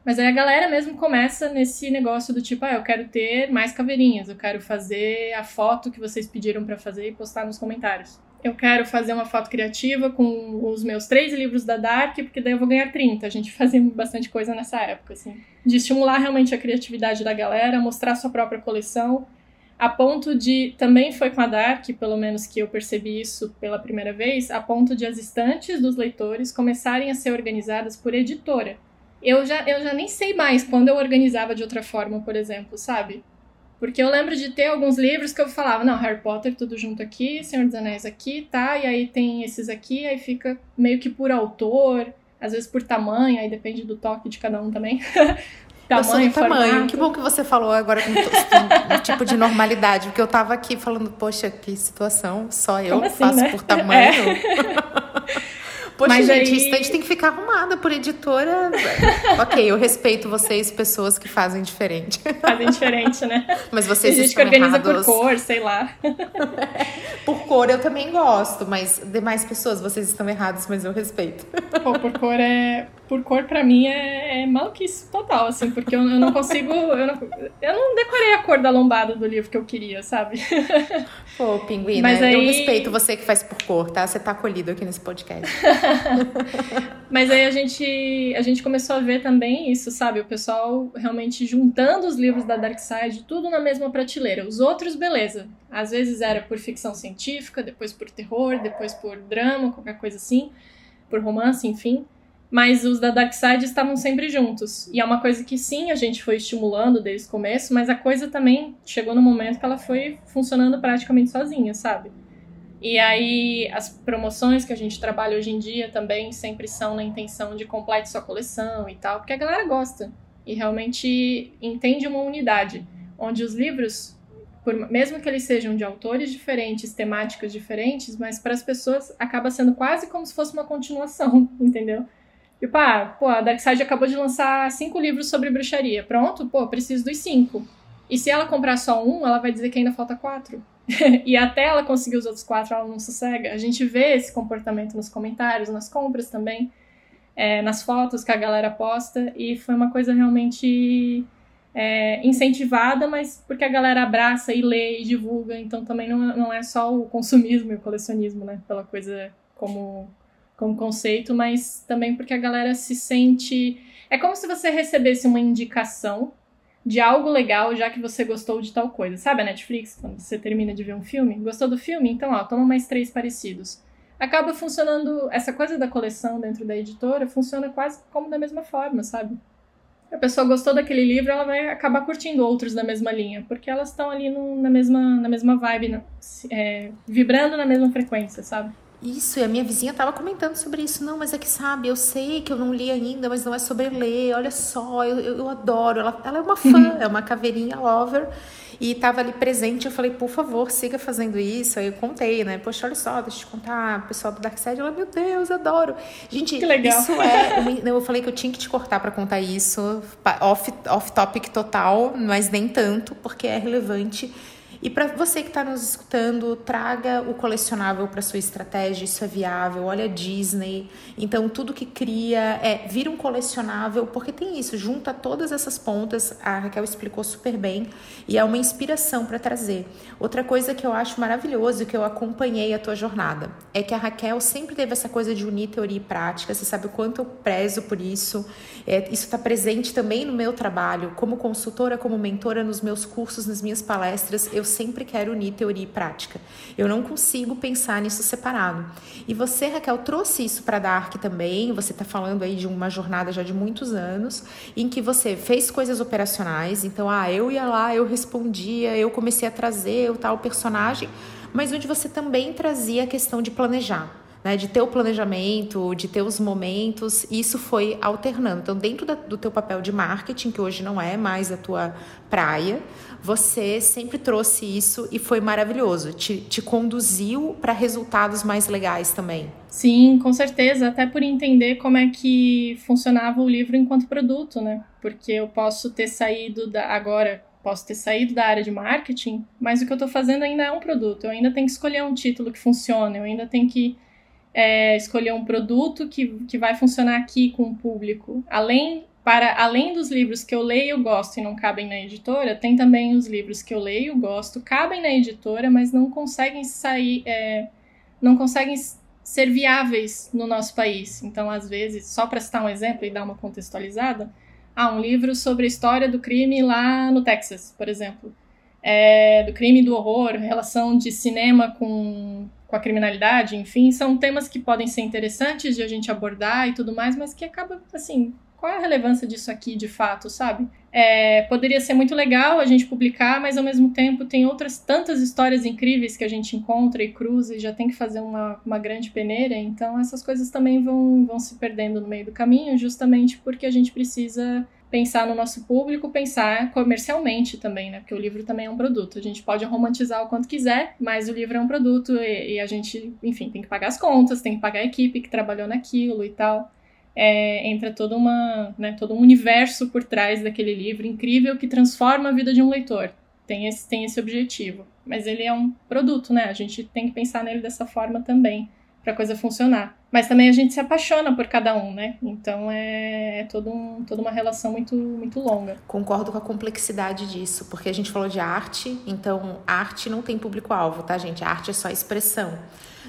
Mas aí a galera mesmo começa nesse negócio do tipo, ah, eu quero ter mais caveirinhas, eu quero fazer a foto que vocês pediram para fazer e postar nos comentários eu quero fazer uma foto criativa com os meus três livros da Dark, porque daí eu vou ganhar 30. A gente fazia bastante coisa nessa época, assim. De estimular realmente a criatividade da galera, mostrar sua própria coleção, a ponto de. Também foi com a Dark, pelo menos que eu percebi isso pela primeira vez, a ponto de as estantes dos leitores começarem a ser organizadas por editora. Eu já, eu já nem sei mais quando eu organizava de outra forma, por exemplo, sabe? Porque eu lembro de ter alguns livros que eu falava, não, Harry Potter tudo junto aqui, Senhor dos Anéis aqui, tá? E aí tem esses aqui, aí fica meio que por autor, às vezes por tamanho, aí depende do toque de cada um também. tamanho, tamanho. Que bom que você falou agora com um tipo de normalidade, porque eu tava aqui falando, poxa, que situação, só eu assim, faço né? por tamanho. É. Poxa, Mas gente, aí... estante tem que ficar arrumada por editora. ok, eu respeito vocês, pessoas que fazem diferente. Fazem diferente, né? Mas vocês Tem gente que organiza errados. por cor, sei lá. por cor eu também gosto, mas demais pessoas, vocês estão errados, mas eu respeito. Pô, por cor é por cor para mim é, é maluquice total, assim, porque eu, eu não consigo. Eu não, eu não decorei a cor da lombada do livro que eu queria, sabe? Pô, pinguim, Mas né? Aí... Eu respeito você que faz por cor, tá? Você tá acolhido aqui nesse podcast. Mas aí a gente, a gente começou a ver também isso, sabe? O pessoal realmente juntando os livros da Dark Side, tudo na mesma prateleira. Os outros, beleza. Às vezes era por ficção científica, depois por terror, depois por drama, qualquer coisa assim, por romance, enfim mas os da Dark Side estavam sempre juntos. E é uma coisa que sim, a gente foi estimulando desde o começo, mas a coisa também chegou no momento que ela foi funcionando praticamente sozinha, sabe? E aí as promoções que a gente trabalha hoje em dia também sempre são na intenção de complete sua coleção e tal, porque a galera gosta e realmente entende uma unidade, onde os livros, por, mesmo que eles sejam de autores diferentes, temáticas diferentes, mas para as pessoas acaba sendo quase como se fosse uma continuação, entendeu? Tipo, ah, pô, a Darkseid acabou de lançar cinco livros sobre bruxaria. Pronto, pô, preciso dos cinco. E se ela comprar só um, ela vai dizer que ainda falta quatro. e até ela conseguir os outros quatro, ela não sossega. A gente vê esse comportamento nos comentários, nas compras também, é, nas fotos que a galera posta. E foi uma coisa realmente é, incentivada, mas porque a galera abraça e lê e divulga. Então também não, não é só o consumismo e o colecionismo, né? Pela coisa como como conceito, mas também porque a galera se sente. É como se você recebesse uma indicação de algo legal, já que você gostou de tal coisa. Sabe a Netflix, quando você termina de ver um filme? Gostou do filme? Então, ó, toma mais três parecidos. Acaba funcionando. Essa coisa da coleção dentro da editora funciona quase como da mesma forma, sabe? A pessoa gostou daquele livro, ela vai acabar curtindo outros da mesma linha, porque elas estão ali no, na, mesma, na mesma vibe, é, vibrando na mesma frequência, sabe? Isso, e a minha vizinha estava comentando sobre isso. Não, mas é que sabe, eu sei que eu não li ainda, mas não é sobre ler. Olha só, eu, eu, eu adoro. Ela, ela é uma fã, é uma caveirinha lover. E estava ali presente. Eu falei, por favor, siga fazendo isso. Aí eu contei, né? Poxa, olha só, deixa eu te contar. O pessoal do Dark Side, ela, meu Deus, adoro. Gente, que legal. isso é. Uma, eu falei que eu tinha que te cortar para contar isso. Off, off topic total, mas nem tanto, porque é relevante e para você que está nos escutando, traga o colecionável para sua estratégia, isso é viável. Olha a Disney. Então, tudo que cria é vira um colecionável, porque tem isso, junta todas essas pontas. A Raquel explicou super bem e é uma inspiração para trazer. Outra coisa que eu acho maravilhoso, que eu acompanhei a tua jornada, é que a Raquel sempre teve essa coisa de unir teoria e prática. Você sabe o quanto eu prezo por isso. É, isso está presente também no meu trabalho, como consultora, como mentora, nos meus cursos, nas minhas palestras. Eu sempre quero unir teoria e prática. Eu não consigo pensar nisso separado. E você, Raquel, trouxe isso para Dark também. Você está falando aí de uma jornada já de muitos anos, em que você fez coisas operacionais. Então, ah, eu ia lá, eu respondia, eu comecei a trazer o tal personagem, mas onde você também trazia a questão de planejar né, de ter o planejamento, de ter os momentos, isso foi alternando. Então, dentro da, do teu papel de marketing, que hoje não é mais a tua praia, você sempre trouxe isso e foi maravilhoso. Te, te conduziu para resultados mais legais também. Sim, com certeza. Até por entender como é que funcionava o livro enquanto produto, né? Porque eu posso ter saído da, agora posso ter saído da área de marketing, mas o que eu estou fazendo ainda é um produto. Eu ainda tenho que escolher um título que funcione, eu ainda tenho que é, escolher um produto que, que vai funcionar aqui com o público. Além, para, além dos livros que eu leio, gosto e não cabem na editora, tem também os livros que eu leio, gosto, cabem na editora, mas não conseguem sair, é, não conseguem ser viáveis no nosso país. Então, às vezes, só para citar um exemplo e dar uma contextualizada, ah, um livro sobre a história do crime lá no Texas, por exemplo. É, do crime e do horror, relação de cinema com com a criminalidade, enfim, são temas que podem ser interessantes de a gente abordar e tudo mais, mas que acaba, assim, qual é a relevância disso aqui de fato, sabe? É, poderia ser muito legal a gente publicar, mas ao mesmo tempo tem outras tantas histórias incríveis que a gente encontra e cruza e já tem que fazer uma, uma grande peneira, então essas coisas também vão, vão se perdendo no meio do caminho, justamente porque a gente precisa pensar no nosso público, pensar comercialmente também, né? Porque o livro também é um produto. A gente pode romantizar o quanto quiser, mas o livro é um produto e, e a gente, enfim, tem que pagar as contas, tem que pagar a equipe que trabalhou naquilo e tal. É, entra toda uma, né, todo um universo por trás daquele livro incrível que transforma a vida de um leitor. Tem esse, tem esse objetivo. Mas ele é um produto, né? A gente tem que pensar nele dessa forma também para coisa funcionar. Mas também a gente se apaixona por cada um, né? Então é, é todo um, toda uma relação muito, muito longa. Concordo com a complexidade disso, porque a gente falou de arte, então arte não tem público-alvo, tá, gente? A arte é só expressão.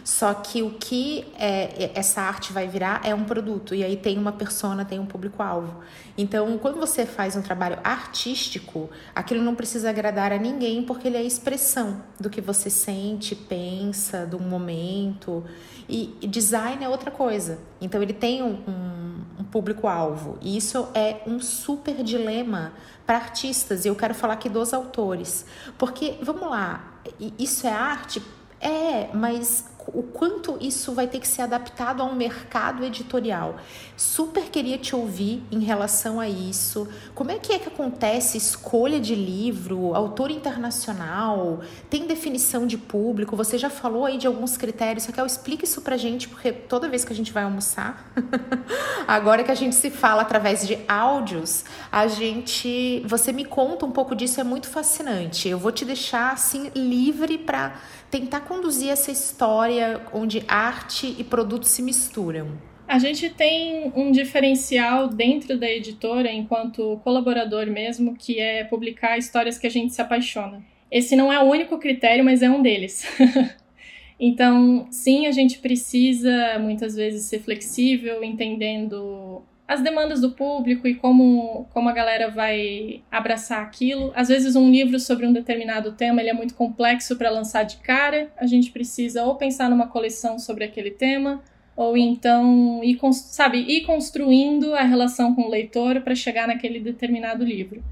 Só que o que é, essa arte vai virar é um produto. E aí tem uma persona, tem um público-alvo. Então, quando você faz um trabalho artístico, aquilo não precisa agradar a ninguém, porque ele é expressão do que você sente, pensa, do momento. E, design é outra coisa. Então, ele tem um, um, um público-alvo. E isso é um super dilema para artistas. E eu quero falar aqui dos autores. Porque, vamos lá, isso é arte? É, mas o quanto isso vai ter que ser adaptado a um mercado editorial. Super queria te ouvir em relação a isso. Como é que é que acontece escolha de livro, autor internacional, tem definição de público? Você já falou aí de alguns critérios, Raquel, explica isso pra gente, porque toda vez que a gente vai almoçar, agora que a gente se fala através de áudios, a gente, você me conta um pouco disso, é muito fascinante. Eu vou te deixar assim livre para tentar conduzir essa história onde arte e produto se misturam? A gente tem um diferencial dentro da editora, enquanto colaborador mesmo, que é publicar histórias que a gente se apaixona. Esse não é o único critério, mas é um deles. então, sim, a gente precisa muitas vezes ser flexível, entendendo as demandas do público e como, como a galera vai abraçar aquilo. Às vezes um livro sobre um determinado tema ele é muito complexo para lançar de cara. A gente precisa ou pensar numa coleção sobre aquele tema, ou então ir, sabe, ir construindo a relação com o leitor para chegar naquele determinado livro.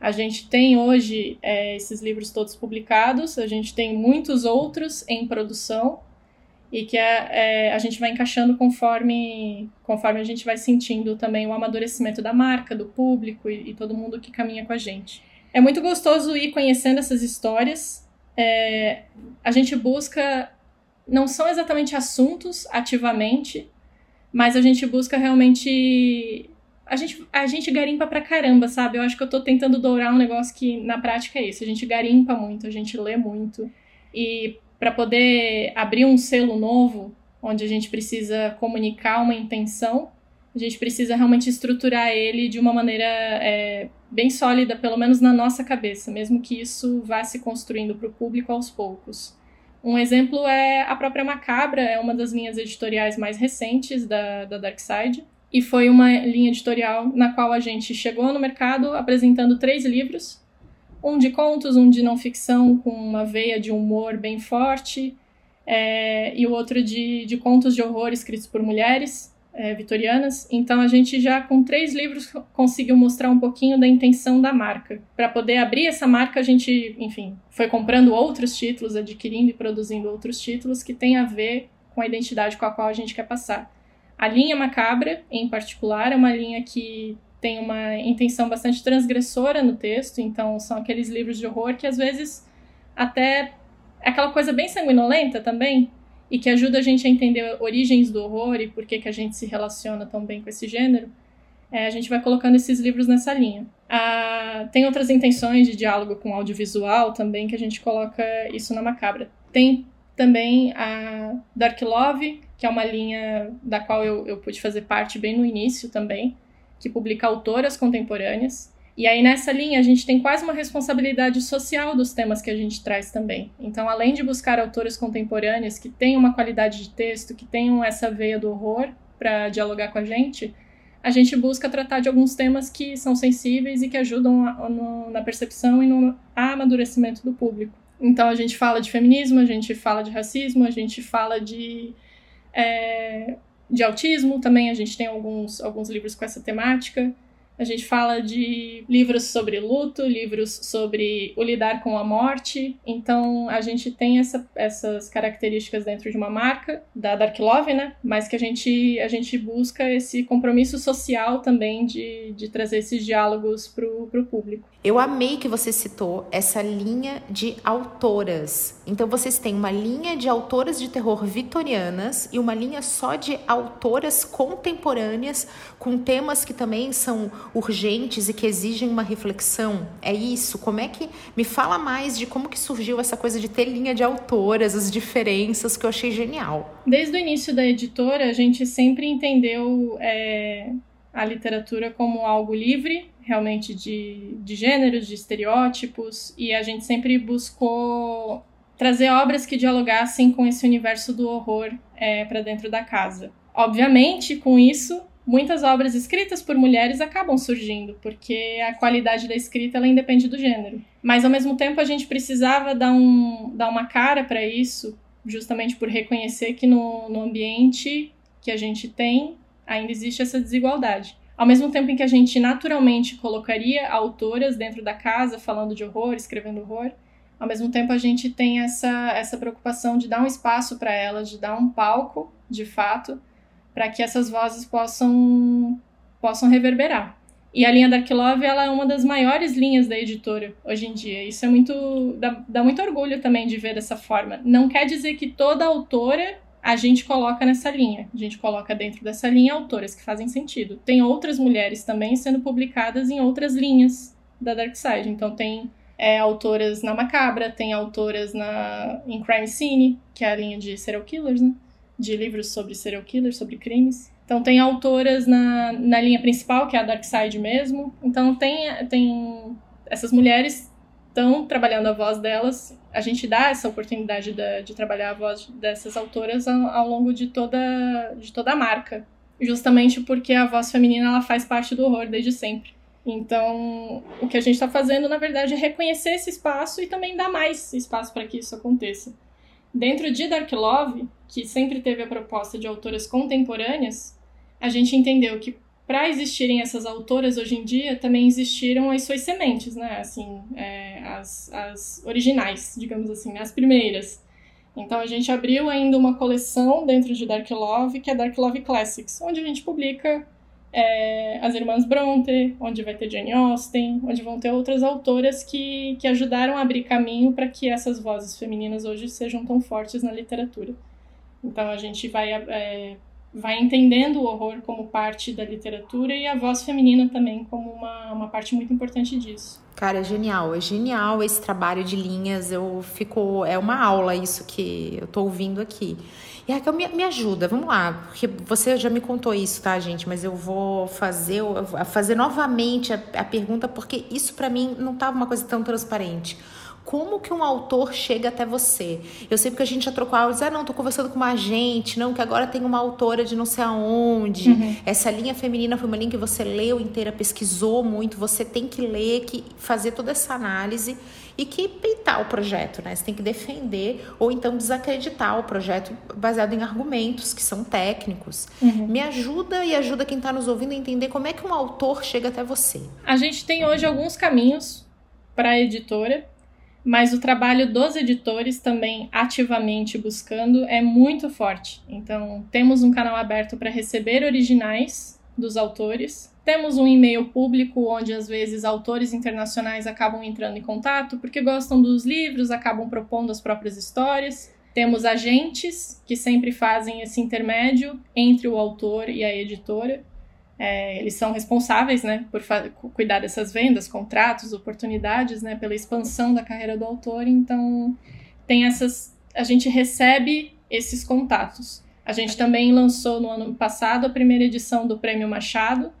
A gente tem hoje é, esses livros todos publicados, a gente tem muitos outros em produção, e que é, é, a gente vai encaixando conforme, conforme a gente vai sentindo também o amadurecimento da marca, do público e, e todo mundo que caminha com a gente. É muito gostoso ir conhecendo essas histórias. É, a gente busca, não são exatamente assuntos ativamente, mas a gente busca realmente. A gente, a gente garimpa pra caramba, sabe? Eu acho que eu tô tentando dourar um negócio que na prática é isso. A gente garimpa muito, a gente lê muito. E para poder abrir um selo novo, onde a gente precisa comunicar uma intenção, a gente precisa realmente estruturar ele de uma maneira é, bem sólida, pelo menos na nossa cabeça, mesmo que isso vá se construindo para o público aos poucos. Um exemplo é a própria Macabra, é uma das linhas editoriais mais recentes da, da Dark Side, e foi uma linha editorial na qual a gente chegou no mercado apresentando três livros, um de contos, um de não ficção com uma veia de humor bem forte, é, e o outro de, de contos de horror escritos por mulheres é, vitorianas. Então a gente já com três livros conseguiu mostrar um pouquinho da intenção da marca. Para poder abrir essa marca, a gente, enfim, foi comprando outros títulos, adquirindo e produzindo outros títulos que tem a ver com a identidade com a qual a gente quer passar. A linha Macabra, em particular, é uma linha que tem uma intenção bastante transgressora no texto, então são aqueles livros de horror que às vezes até é aquela coisa bem sanguinolenta também, e que ajuda a gente a entender origens do horror e por que, que a gente se relaciona tão bem com esse gênero, é, a gente vai colocando esses livros nessa linha. Ah, tem outras intenções de diálogo com audiovisual também que a gente coloca isso na macabra. Tem também a Dark Love, que é uma linha da qual eu, eu pude fazer parte bem no início também, que publica autoras contemporâneas. E aí, nessa linha, a gente tem quase uma responsabilidade social dos temas que a gente traz também. Então, além de buscar autoras contemporâneas que tenham uma qualidade de texto, que tenham essa veia do horror para dialogar com a gente, a gente busca tratar de alguns temas que são sensíveis e que ajudam a, no, na percepção e no amadurecimento do público. Então, a gente fala de feminismo, a gente fala de racismo, a gente fala de é, de autismo também, a gente tem alguns, alguns livros com essa temática. A gente fala de livros sobre luto, livros sobre o lidar com a morte. Então, a gente tem essa, essas características dentro de uma marca, da Dark Love, né? Mas que a gente, a gente busca esse compromisso social também de, de trazer esses diálogos para o público. Eu amei que você citou essa linha de autoras. Então, vocês têm uma linha de autoras de terror vitorianas e uma linha só de autoras contemporâneas com temas que também são urgentes e que exigem uma reflexão. É isso? Como é que me fala mais de como que surgiu essa coisa de ter linha de autoras, as diferenças que eu achei genial. Desde o início da editora, a gente sempre entendeu é, a literatura como algo livre, realmente de, de gêneros, de estereótipos, e a gente sempre buscou trazer obras que dialogassem com esse universo do horror é, para dentro da casa. Obviamente, com isso, muitas obras escritas por mulheres acabam surgindo, porque a qualidade da escrita ela independe do gênero. Mas ao mesmo tempo a gente precisava dar, um, dar uma cara para isso, justamente por reconhecer que no, no ambiente que a gente tem ainda existe essa desigualdade. Ao mesmo tempo em que a gente naturalmente colocaria autoras dentro da casa falando de horror, escrevendo horror, ao mesmo tempo a gente tem essa, essa preocupação de dar um espaço para elas, de dar um palco, de fato, para que essas vozes possam, possam reverberar. E a linha Dark Love ela é uma das maiores linhas da editora hoje em dia. Isso é muito dá, dá muito orgulho também de ver dessa forma. Não quer dizer que toda autora a gente coloca nessa linha. A gente coloca dentro dessa linha autoras que fazem sentido. Tem outras mulheres também sendo publicadas em outras linhas da Dark Side. Então tem é, autoras na Macabra, tem autoras na, em Crime Scene, que é a linha de serial killers, né? De livros sobre serial killers, sobre crimes. Então tem autoras na, na linha principal, que é a Dark Side mesmo. Então tem, tem essas mulheres estão trabalhando a voz delas. A gente dá essa oportunidade de, de trabalhar a voz dessas autoras ao, ao, longo de toda, de toda a marca. Justamente porque a voz feminina ela faz parte do horror desde sempre. Então, o que a gente está fazendo, na verdade, é reconhecer esse espaço e também dar mais espaço para que isso aconteça. Dentro de Dark Love, que sempre teve a proposta de autoras contemporâneas, a gente entendeu que para existirem essas autoras hoje em dia, também existiram as suas sementes, né? Assim, é, as, as originais, digamos assim, né? as primeiras. Então a gente abriu ainda uma coleção dentro de Dark Love, que é Dark Love Classics, onde a gente publica é, as irmãs Bronte, onde vai ter Jane Austen, onde vão ter outras autoras que, que ajudaram a abrir caminho para que essas vozes femininas hoje sejam tão fortes na literatura. Então a gente vai, é, vai entendendo o horror como parte da literatura e a voz feminina também como uma, uma parte muito importante disso. Cara, é genial, é genial esse trabalho de linhas. Eu fico. É uma aula isso que eu tô ouvindo aqui. E Raquel, me, me ajuda, vamos lá, porque você já me contou isso, tá, gente? Mas eu vou fazer, eu vou fazer novamente a, a pergunta, porque isso para mim não estava uma coisa tão transparente como que um autor chega até você. Eu sei porque a gente já trocou áudios, ah, não, tô conversando com uma agente, não, que agora tem uma autora de não sei aonde. Uhum. Essa linha feminina foi uma linha que você leu inteira, pesquisou muito, você tem que ler, que fazer toda essa análise e que peitar o projeto, né? Você tem que defender ou então desacreditar o projeto baseado em argumentos que são técnicos. Uhum. Me ajuda e ajuda quem está nos ouvindo a entender como é que um autor chega até você. A gente tem hoje alguns caminhos para a editora mas o trabalho dos editores também ativamente buscando é muito forte. Então, temos um canal aberto para receber originais dos autores. Temos um e-mail público onde às vezes autores internacionais acabam entrando em contato porque gostam dos livros, acabam propondo as próprias histórias. Temos agentes que sempre fazem esse intermédio entre o autor e a editora. É, eles são responsáveis né, por cuidar dessas vendas, contratos, oportunidades, né, pela expansão da carreira do autor. Então, tem essas. A gente recebe esses contatos. A gente também lançou no ano passado a primeira edição do Prêmio Machado,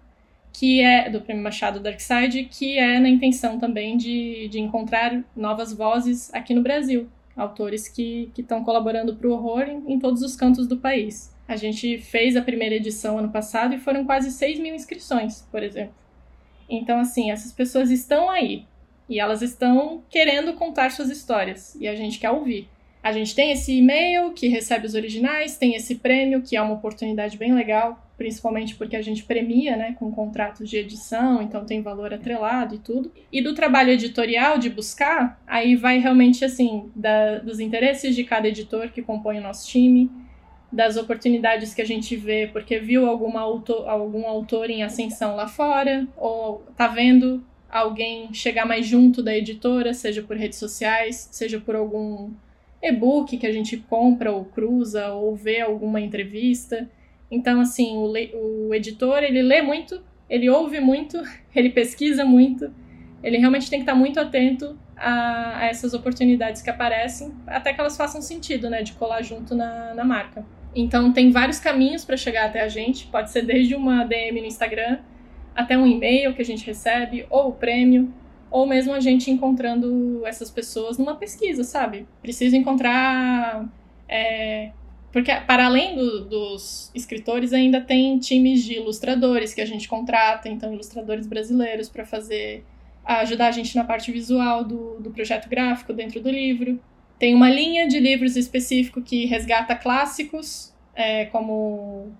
que é do Prêmio Machado Darkside, que é na intenção também de, de encontrar novas vozes aqui no Brasil, autores que estão colaborando para o horror em, em todos os cantos do país. A gente fez a primeira edição ano passado e foram quase 6 mil inscrições, por exemplo. Então, assim, essas pessoas estão aí e elas estão querendo contar suas histórias e a gente quer ouvir. A gente tem esse e-mail que recebe os originais, tem esse prêmio que é uma oportunidade bem legal, principalmente porque a gente premia, né, com contratos de edição, então tem valor atrelado e tudo. E do trabalho editorial de buscar, aí vai realmente assim da, dos interesses de cada editor que compõe o nosso time das oportunidades que a gente vê porque viu alguma autor, algum autor em ascensão lá fora, ou tá vendo alguém chegar mais junto da editora, seja por redes sociais, seja por algum e-book que a gente compra ou cruza, ou vê alguma entrevista. Então, assim, o, o editor, ele lê muito, ele ouve muito, ele pesquisa muito, ele realmente tem que estar muito atento a, a, essas oportunidades que aparecem, até que elas façam sentido, né, de colar junto na, na marca. Então, tem vários caminhos para chegar até a gente, pode ser desde uma DM no Instagram, até um e-mail que a gente recebe, ou o prêmio. ou mesmo a gente encontrando essas pessoas numa pesquisa, sabe? Preciso encontrar. É, porque, para além do, dos escritores, ainda tem times de ilustradores que a gente contrata, então, ilustradores brasileiros para fazer. ajudar a gente na parte visual do, do projeto gráfico dentro do livro. Tem uma linha de livros específico que resgata clássicos, é, como,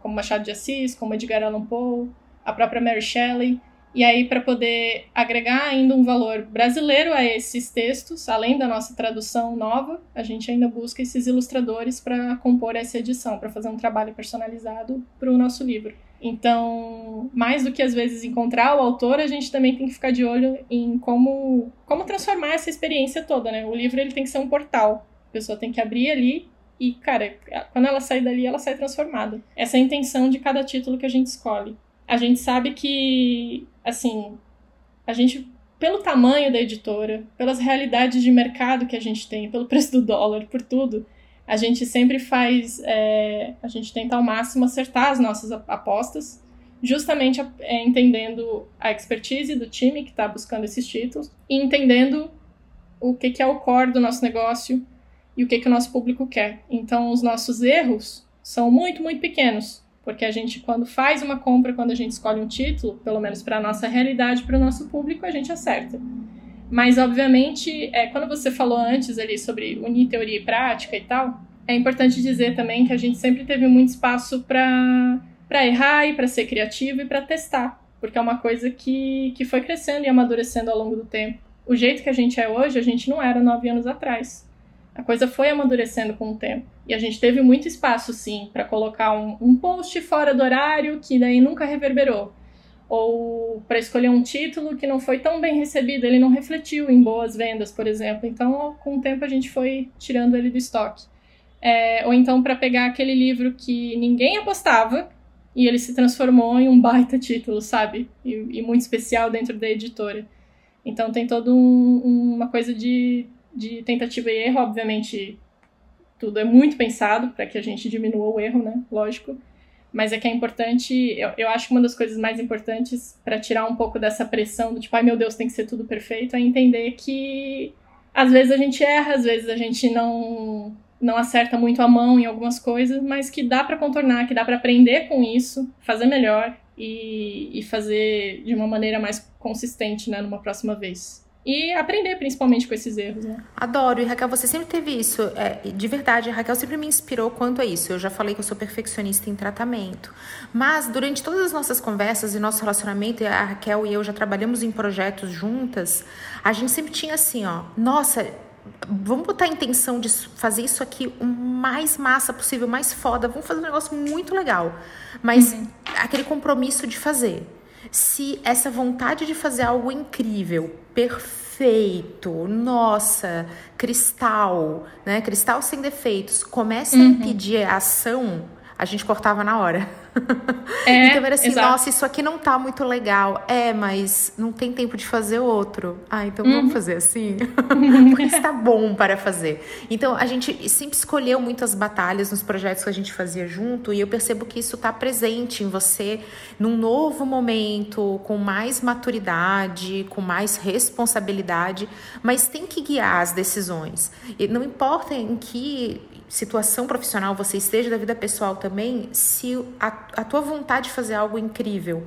como Machado de Assis, como Edgar Allan Poe, a própria Mary Shelley. E aí, para poder agregar ainda um valor brasileiro a esses textos, além da nossa tradução nova, a gente ainda busca esses ilustradores para compor essa edição, para fazer um trabalho personalizado para o nosso livro. Então, mais do que às vezes encontrar o autor, a gente também tem que ficar de olho em como, como transformar essa experiência toda, né? O livro ele tem que ser um portal. A pessoa tem que abrir ali e, cara, quando ela sai dali, ela sai transformada. Essa é a intenção de cada título que a gente escolhe. A gente sabe que assim, a gente, pelo tamanho da editora, pelas realidades de mercado que a gente tem, pelo preço do dólar, por tudo, a gente sempre faz, é, a gente tenta ao máximo acertar as nossas apostas, justamente é, entendendo a expertise do time que está buscando esses títulos e entendendo o que, que é o core do nosso negócio e o que, que o nosso público quer. Então, os nossos erros são muito, muito pequenos. Porque a gente, quando faz uma compra, quando a gente escolhe um título, pelo menos para a nossa realidade, para o nosso público, a gente acerta. Mas, obviamente, é, quando você falou antes ali sobre unir teoria e prática e tal, é importante dizer também que a gente sempre teve muito espaço para errar e para ser criativo e para testar. Porque é uma coisa que, que foi crescendo e amadurecendo ao longo do tempo. O jeito que a gente é hoje, a gente não era nove anos atrás. A coisa foi amadurecendo com o tempo. E a gente teve muito espaço, sim, para colocar um, um post fora do horário que daí nunca reverberou. Ou para escolher um título que não foi tão bem recebido, ele não refletiu em boas vendas, por exemplo. Então, com o tempo, a gente foi tirando ele do estoque. É, ou então para pegar aquele livro que ninguém apostava e ele se transformou em um baita título, sabe? E, e muito especial dentro da editora. Então tem toda um, uma coisa de de tentativa e erro, obviamente tudo é muito pensado para que a gente diminua o erro, né? Lógico. Mas é que é importante, eu, eu acho que uma das coisas mais importantes para tirar um pouco dessa pressão do tipo, ai meu Deus, tem que ser tudo perfeito, é entender que às vezes a gente erra, às vezes a gente não não acerta muito a mão em algumas coisas, mas que dá para contornar, que dá para aprender com isso, fazer melhor e, e fazer de uma maneira mais consistente, né, numa próxima vez e aprender principalmente com esses erros, né? Adoro. E Raquel, você sempre teve isso. É, de verdade, a Raquel sempre me inspirou quanto a isso. Eu já falei que eu sou perfeccionista em tratamento. Mas durante todas as nossas conversas e nosso relacionamento, a Raquel e eu já trabalhamos em projetos juntas, a gente sempre tinha assim, ó, nossa, vamos botar a intenção de fazer isso aqui o mais massa possível, mais foda, vamos fazer um negócio muito legal. Mas uhum. aquele compromisso de fazer se essa vontade de fazer algo incrível, perfeito, nossa, cristal, né? Cristal sem defeitos, começa uhum. a impedir a ação, a gente cortava na hora. É, então era assim, exato. nossa, isso aqui não tá muito legal. É, mas não tem tempo de fazer outro. Ah, então uhum. vamos fazer assim? Porque está bom para fazer. Então a gente sempre escolheu muitas batalhas nos projetos que a gente fazia junto e eu percebo que isso está presente em você num novo momento, com mais maturidade, com mais responsabilidade, mas tem que guiar as decisões. E não importa em que situação profissional você esteja, da vida pessoal também, se a, a tua vontade de fazer algo incrível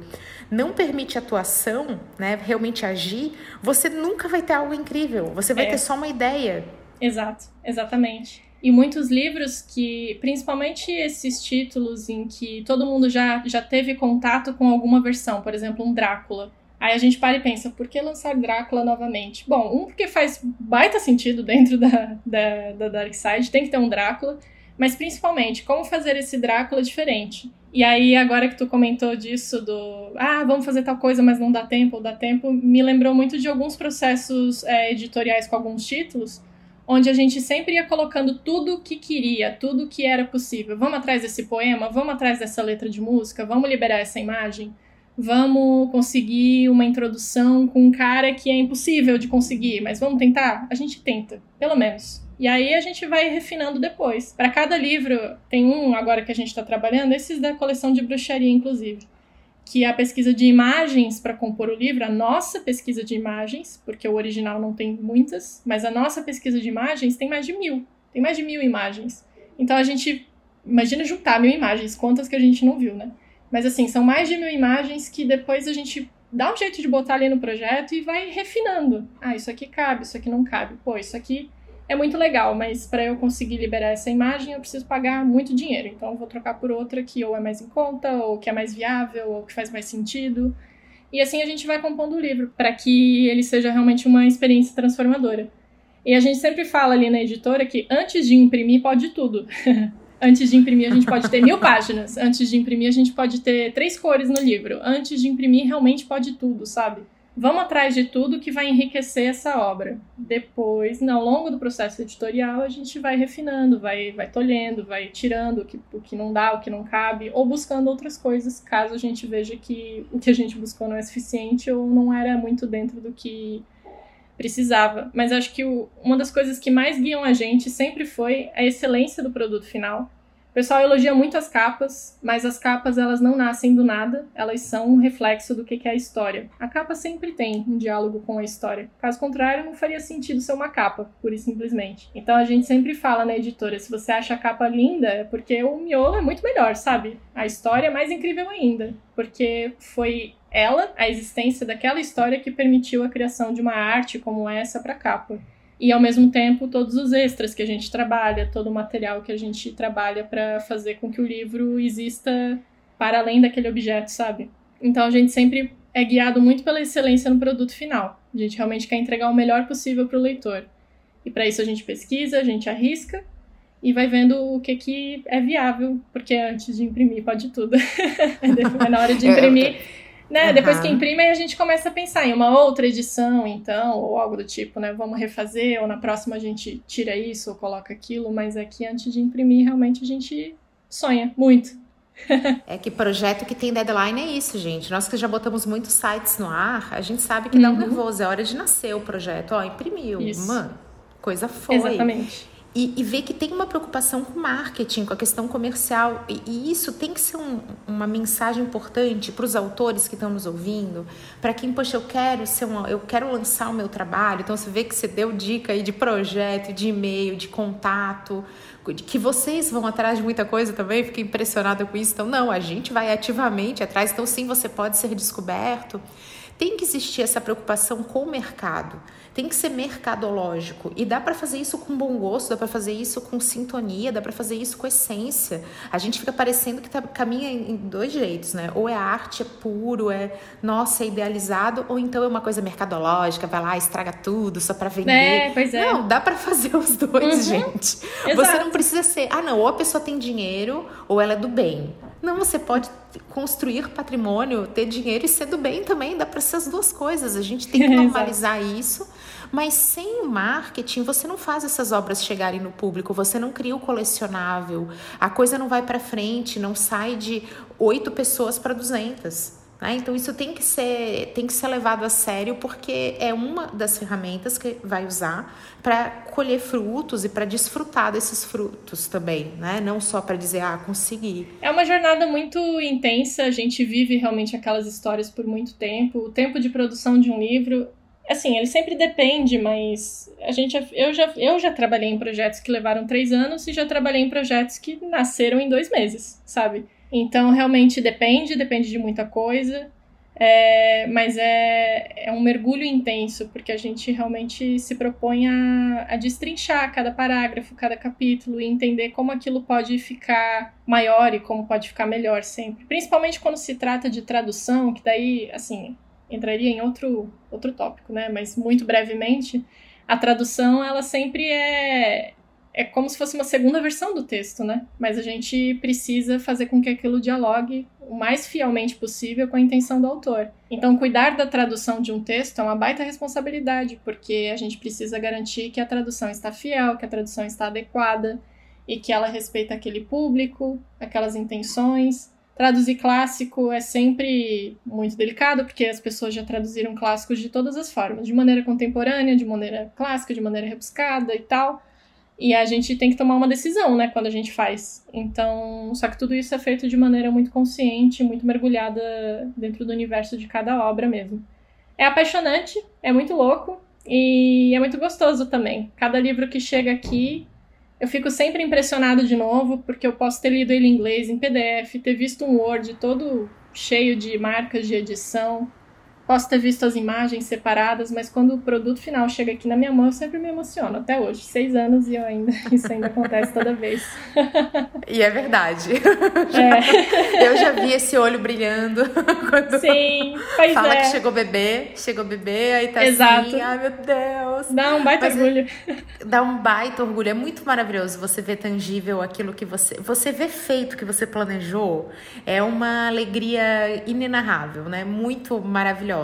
não permite atuação, né, realmente agir, você nunca vai ter algo incrível. Você vai é. ter só uma ideia. Exato, exatamente. E muitos livros que, principalmente esses títulos em que todo mundo já, já teve contato com alguma versão, por exemplo, um Drácula. Aí a gente para e pensa, por que lançar Drácula novamente? Bom, um, porque faz baita sentido dentro da, da, da Dark Side, tem que ter um Drácula, mas principalmente, como fazer esse Drácula diferente? E aí, agora que tu comentou disso do ah, vamos fazer tal coisa, mas não dá tempo, ou dá tempo, me lembrou muito de alguns processos é, editoriais com alguns títulos, onde a gente sempre ia colocando tudo que queria, tudo que era possível. Vamos atrás desse poema, vamos atrás dessa letra de música, vamos liberar essa imagem vamos conseguir uma introdução com um cara que é impossível de conseguir, mas vamos tentar? A gente tenta, pelo menos. E aí a gente vai refinando depois. Para cada livro, tem um agora que a gente está trabalhando, esses da coleção de bruxaria, inclusive. que é a pesquisa de imagens para compor o livro, a nossa pesquisa de imagens, porque o original não tem muitas, mas a nossa pesquisa de imagens tem mais de mil. Tem mais de mil imagens. Então a gente. Imagina juntar mil imagens, quantas que a gente não viu, né? Mas assim, são mais de mil imagens que depois a gente dá um jeito de botar ali no projeto e vai refinando. Ah, isso aqui cabe, isso aqui não cabe. Pô, isso aqui é muito legal, mas para eu conseguir liberar essa imagem eu preciso pagar muito dinheiro. Então vou trocar por outra que ou é mais em conta, ou que é mais viável, ou que faz mais sentido. E assim a gente vai compondo o livro para que ele seja realmente uma experiência transformadora. E a gente sempre fala ali na editora que antes de imprimir pode tudo. antes de imprimir a gente pode ter mil páginas. Antes de imprimir a gente pode ter três cores no livro. Antes de imprimir realmente pode tudo, sabe? Vamos atrás de tudo que vai enriquecer essa obra. Depois, ao longo do processo editorial, a gente vai refinando, vai, vai tolhendo, vai tirando o que, o que não dá, o que não cabe, ou buscando outras coisas, caso a gente veja que o que a gente buscou não é suficiente ou não era muito dentro do que precisava. Mas acho que o, uma das coisas que mais guiam a gente sempre foi a excelência do produto final o pessoal elogia muito as capas, mas as capas elas não nascem do nada, elas são um reflexo do que é a história. A capa sempre tem um diálogo com a história. Caso contrário, não faria sentido ser uma capa, pura e simplesmente. Então a gente sempre fala na editora, se você acha a capa linda, é porque o miolo é muito melhor, sabe? A história é mais incrível ainda, porque foi ela, a existência daquela história que permitiu a criação de uma arte como essa para capa e ao mesmo tempo todos os extras que a gente trabalha, todo o material que a gente trabalha para fazer com que o livro exista para além daquele objeto, sabe? Então a gente sempre é guiado muito pela excelência no produto final. A gente realmente quer entregar o melhor possível para o leitor. E para isso a gente pesquisa, a gente arrisca e vai vendo o que, que é viável, porque antes de imprimir pode tudo. na hora de imprimir né? Uhum. Depois que imprime, a gente começa a pensar em uma outra edição, então, ou algo do tipo, né? Vamos refazer, ou na próxima a gente tira isso ou coloca aquilo, mas é que antes de imprimir, realmente a gente sonha muito. é que projeto que tem deadline é isso, gente. Nós que já botamos muitos sites no ar, a gente sabe que uhum. dá um uhum. nervoso. É hora de nascer o projeto. Ó, imprimiu. Isso. Mano, coisa foi. Exatamente e, e ver que tem uma preocupação com marketing, com a questão comercial. E, e isso tem que ser um, uma mensagem importante para os autores que estão nos ouvindo, para quem, poxa, eu quero ser um, eu quero lançar o meu trabalho. Então você vê que você deu dica aí de projeto, de e-mail, de contato, que vocês vão atrás de muita coisa também, fiquei impressionada com isso. Então, não, a gente vai ativamente atrás, então sim, você pode ser descoberto. Tem que existir essa preocupação com o mercado tem que ser mercadológico. E dá para fazer isso com bom gosto, dá para fazer isso com sintonia, dá para fazer isso com essência. A gente fica parecendo que tá, caminha em dois jeitos, né? Ou é arte, é puro, é nossa, é idealizado, ou então é uma coisa mercadológica, vai lá, estraga tudo só para vender. É, pois é. Não, dá para fazer os dois, uhum. gente. Exato. Você não precisa ser, ah, não, ou a pessoa tem dinheiro ou ela é do bem. Não, você pode construir patrimônio, ter dinheiro e ser do bem também. Dá para ser as duas coisas. A gente tem que normalizar isso. Mas sem o marketing, você não faz essas obras chegarem no público, você não cria o colecionável, a coisa não vai para frente, não sai de oito pessoas para 200. Né? Então isso tem que ser tem que ser levado a sério porque é uma das ferramentas que vai usar para colher frutos e para desfrutar desses frutos também, né? Não só para dizer ah consegui. É uma jornada muito intensa. A gente vive realmente aquelas histórias por muito tempo. O tempo de produção de um livro assim, ele sempre depende, mas a gente, eu já, eu já trabalhei em projetos que levaram três anos e já trabalhei em projetos que nasceram em dois meses, sabe? Então, realmente depende, depende de muita coisa. É, mas é, é um mergulho intenso, porque a gente realmente se propõe a, a destrinchar cada parágrafo, cada capítulo e entender como aquilo pode ficar maior e como pode ficar melhor sempre. Principalmente quando se trata de tradução, que daí, assim, entraria em outro, outro tópico, né? Mas muito brevemente, a tradução, ela sempre é, é como se fosse uma segunda versão do texto, né? Mas a gente precisa fazer com que aquilo dialogue o mais fielmente possível com a intenção do autor. Então, cuidar da tradução de um texto é uma baita responsabilidade, porque a gente precisa garantir que a tradução está fiel, que a tradução está adequada e que ela respeita aquele público, aquelas intenções. Traduzir clássico é sempre muito delicado, porque as pessoas já traduziram clássicos de todas as formas, de maneira contemporânea, de maneira clássica, de maneira rebuscada e tal. E a gente tem que tomar uma decisão, né, quando a gente faz. Então, só que tudo isso é feito de maneira muito consciente, muito mergulhada dentro do universo de cada obra mesmo. É apaixonante, é muito louco e é muito gostoso também. Cada livro que chega aqui, eu fico sempre impressionado de novo, porque eu posso ter lido ele em inglês, em PDF, ter visto um Word todo cheio de marcas de edição, Posso ter visto as imagens separadas, mas quando o produto final chega aqui na minha mão, eu sempre me emociono. Até hoje, seis anos e eu ainda, isso ainda acontece toda vez. E é verdade. É. Eu já vi esse olho brilhando quando Sim, pois fala é. que chegou bebê, chegou bebê, aí tá Exato. assim, ai meu Deus. Dá um baita mas é orgulho. Dá um baita orgulho. É muito maravilhoso você ver tangível aquilo que você. Você vê feito que você planejou. É uma alegria inenarrável, né? Muito maravilhosa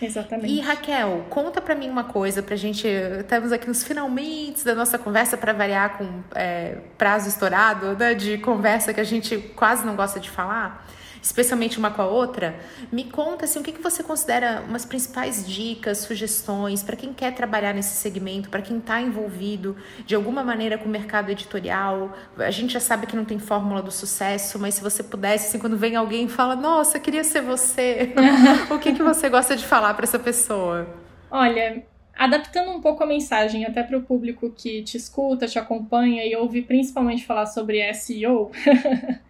Exatamente. E Raquel, conta para mim uma coisa pra gente. Estamos aqui nos finalmente da nossa conversa para variar com é, prazo estourado, né, de conversa que a gente quase não gosta de falar especialmente uma com a outra, me conta assim, o que, que você considera umas principais dicas, sugestões para quem quer trabalhar nesse segmento, para quem está envolvido de alguma maneira com o mercado editorial. A gente já sabe que não tem fórmula do sucesso, mas se você pudesse, assim, quando vem alguém e fala, nossa, queria ser você, o que, que você gosta de falar para essa pessoa? Olha, adaptando um pouco a mensagem até para o público que te escuta, te acompanha e ouve principalmente falar sobre SEO,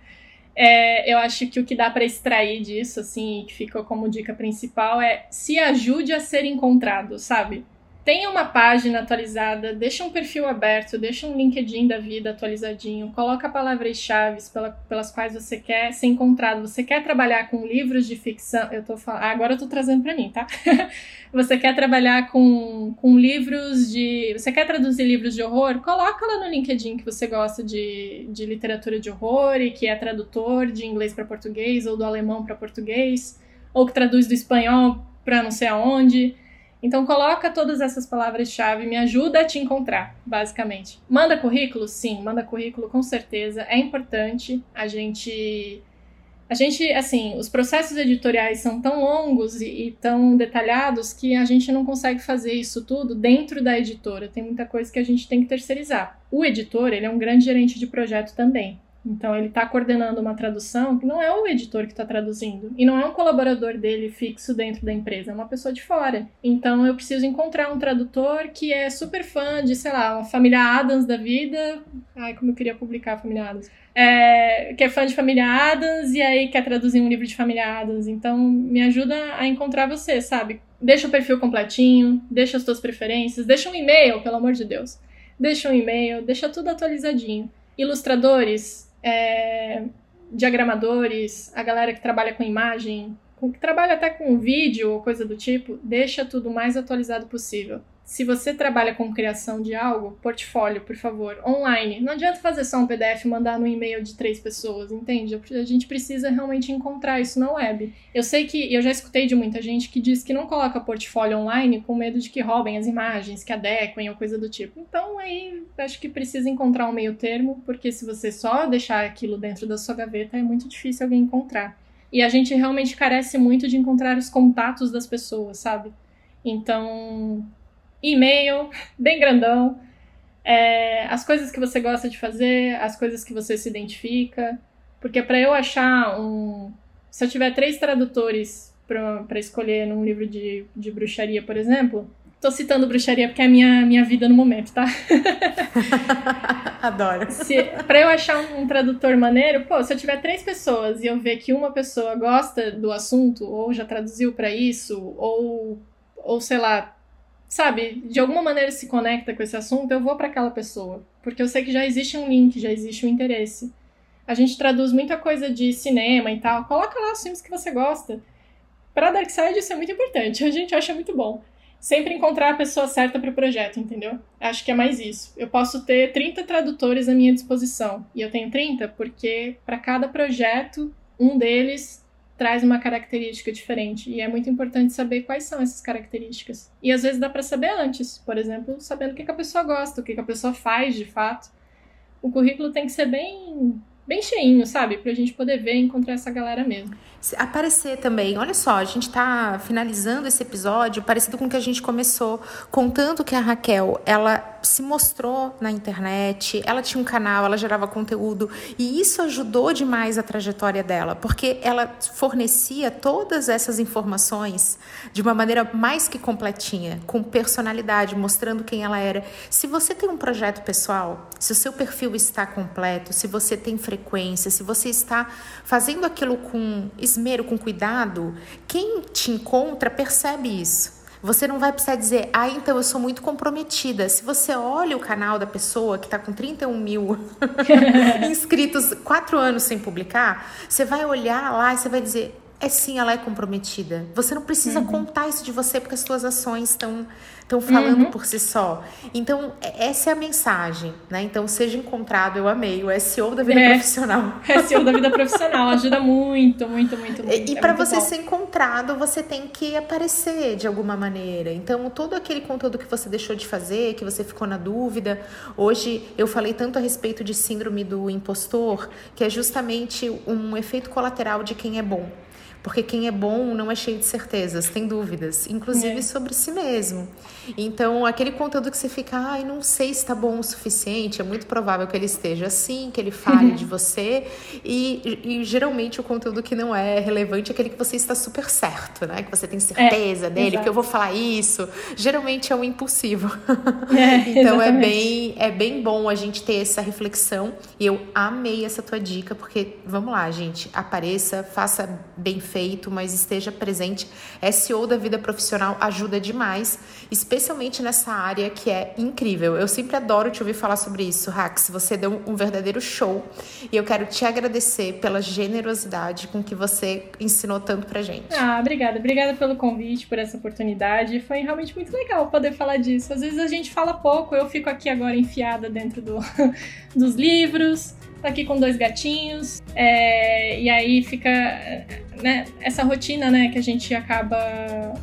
É, eu acho que o que dá para extrair disso, assim, que ficou como dica principal é se ajude a ser encontrado, sabe? Tenha uma página atualizada, deixa um perfil aberto, deixa um LinkedIn da vida atualizadinho, coloca palavras-chave pela, pelas quais você quer ser encontrado. Você quer trabalhar com livros de ficção? Eu tô falando, ah, agora eu tô trazendo para mim, tá? você quer trabalhar com, com livros de. Você quer traduzir livros de horror? Coloca lá no LinkedIn que você gosta de, de literatura de horror e que é tradutor de inglês para português ou do alemão para português, ou que traduz do espanhol para não sei aonde. Então coloca todas essas palavras-chave, me ajuda a te encontrar, basicamente. Manda currículo? Sim, manda currículo com certeza. É importante a gente a gente, assim, os processos editoriais são tão longos e, e, tão detalhados que a gente não consegue fazer isso tudo dentro da editora. Tem muita coisa que a gente tem que terceirizar. O editor, ele é um grande gerente de projeto também. Então ele está coordenando uma tradução que não é o editor que está traduzindo e não é um colaborador dele fixo dentro da empresa, é uma pessoa de fora. Então eu preciso encontrar um tradutor que é super fã de, sei lá, uma família Adams da vida. Ai, como eu queria publicar a família Adams. É, que é fã de família Adams e aí quer traduzir um livro de família Adams. Então me ajuda a encontrar você, sabe? Deixa o perfil completinho, deixa as suas preferências, deixa um e-mail, pelo amor de Deus. Deixa um e-mail, deixa tudo atualizadinho. Ilustradores, é, diagramadores, a galera que trabalha com imagem, que trabalha até com vídeo ou coisa do tipo, deixa tudo mais atualizado possível se você trabalha com criação de algo, portfólio, por favor, online. Não adianta fazer só um PDF e mandar no e-mail de três pessoas, entende? A gente precisa realmente encontrar isso na web. Eu sei que, eu já escutei de muita gente que diz que não coloca portfólio online com medo de que roubem as imagens, que adequem ou coisa do tipo. Então aí acho que precisa encontrar um meio termo, porque se você só deixar aquilo dentro da sua gaveta, é muito difícil alguém encontrar. E a gente realmente carece muito de encontrar os contatos das pessoas, sabe? Então, e-mail, bem grandão, é, as coisas que você gosta de fazer, as coisas que você se identifica. Porque para eu achar um. Se eu tiver três tradutores para escolher num livro de, de bruxaria, por exemplo, tô citando bruxaria porque é a minha, minha vida no momento, tá? Adoro. Se, pra eu achar um, um, tradutor maneiro, pô, se eu tiver três pessoas e eu ver que uma pessoa gosta do assunto, ou já traduziu para isso, ou, ou sei lá, sabe, de alguma maneira se conecta com esse assunto, eu vou para aquela pessoa. Porque eu sei que já existe um link, já existe um interesse. A gente traduz muita coisa de cinema e tal. Coloca lá os filmes que você gosta. Para Darkseid isso é muito importante, a gente acha muito bom. Sempre encontrar a pessoa certa para o projeto, entendeu? Acho que é mais isso. Eu posso ter 30 tradutores à minha disposição. E eu tenho 30 porque para cada projeto, um deles traz uma característica diferente. E é muito importante saber quais são essas características. E às vezes dá para saber antes, por exemplo, sabendo o que, a pessoa gosta, o que, a pessoa faz de fato. O currículo tem que ser bem bem cheinho, sabe? Pra gente poder ver e encontrar essa galera mesmo. Aparecer também. Olha só, a gente está finalizando esse episódio parecido com o que a gente começou, contando que a Raquel, ela se mostrou na internet, ela tinha um canal, ela gerava conteúdo e isso ajudou demais a trajetória dela, porque ela fornecia todas essas informações de uma maneira mais que completinha, com personalidade, mostrando quem ela era. Se você tem um projeto pessoal, se o seu perfil está completo, se você tem frequência, se você está fazendo aquilo com esmero, com cuidado, quem te encontra percebe isso. Você não vai precisar dizer, ah, então eu sou muito comprometida. Se você olha o canal da pessoa que está com 31 mil inscritos, quatro anos sem publicar, você vai olhar lá e você vai dizer, é sim, ela é comprometida. Você não precisa uhum. contar isso de você porque as suas ações estão estão falando uhum. por si só. Então, essa é a mensagem, né? Então, seja encontrado, eu amei, o SEO da vida é, profissional. SEO da vida profissional ajuda muito, muito, muito, muito. E, é para você bom. ser encontrado, você tem que aparecer de alguma maneira. Então, todo aquele conteúdo que você deixou de fazer, que você ficou na dúvida, hoje eu falei tanto a respeito de síndrome do impostor, que é justamente um efeito colateral de quem é bom. Porque quem é bom não é cheio de certezas, tem dúvidas, inclusive é. sobre si mesmo. Então, aquele conteúdo que você fica, ai, não sei se está bom o suficiente, é muito provável que ele esteja assim, que ele fale de você. E, e, geralmente o conteúdo que não é relevante é aquele que você está super certo, né? Que você tem certeza é, dele, exato. que eu vou falar isso. Geralmente é um impulsivo. É, então é bem, é bem bom a gente ter essa reflexão. E eu amei essa tua dica, porque vamos lá, gente, apareça, faça bem feito feito, mas esteja presente. SEO da vida profissional ajuda demais, especialmente nessa área que é incrível. Eu sempre adoro te ouvir falar sobre isso, Rax. Você deu um verdadeiro show e eu quero te agradecer pela generosidade com que você ensinou tanto pra gente. Ah, obrigada. Obrigada pelo convite, por essa oportunidade. Foi realmente muito legal poder falar disso. Às vezes a gente fala pouco, eu fico aqui agora enfiada dentro do, dos livros tá aqui com dois gatinhos, é, e aí fica né, essa rotina né, que a gente acaba,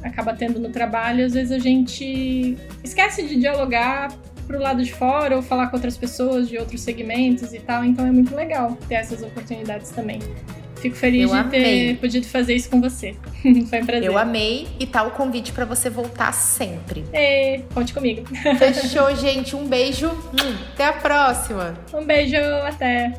acaba tendo no trabalho, às vezes a gente esquece de dialogar pro lado de fora ou falar com outras pessoas de outros segmentos e tal, então é muito legal ter essas oportunidades também. Fico feliz eu de amei. ter podido fazer isso com você. Foi um prazer. Eu amei e tá o convite para você voltar sempre. É, conte comigo. Fechou, gente. Um beijo. Hum, até a próxima. Um beijo, até.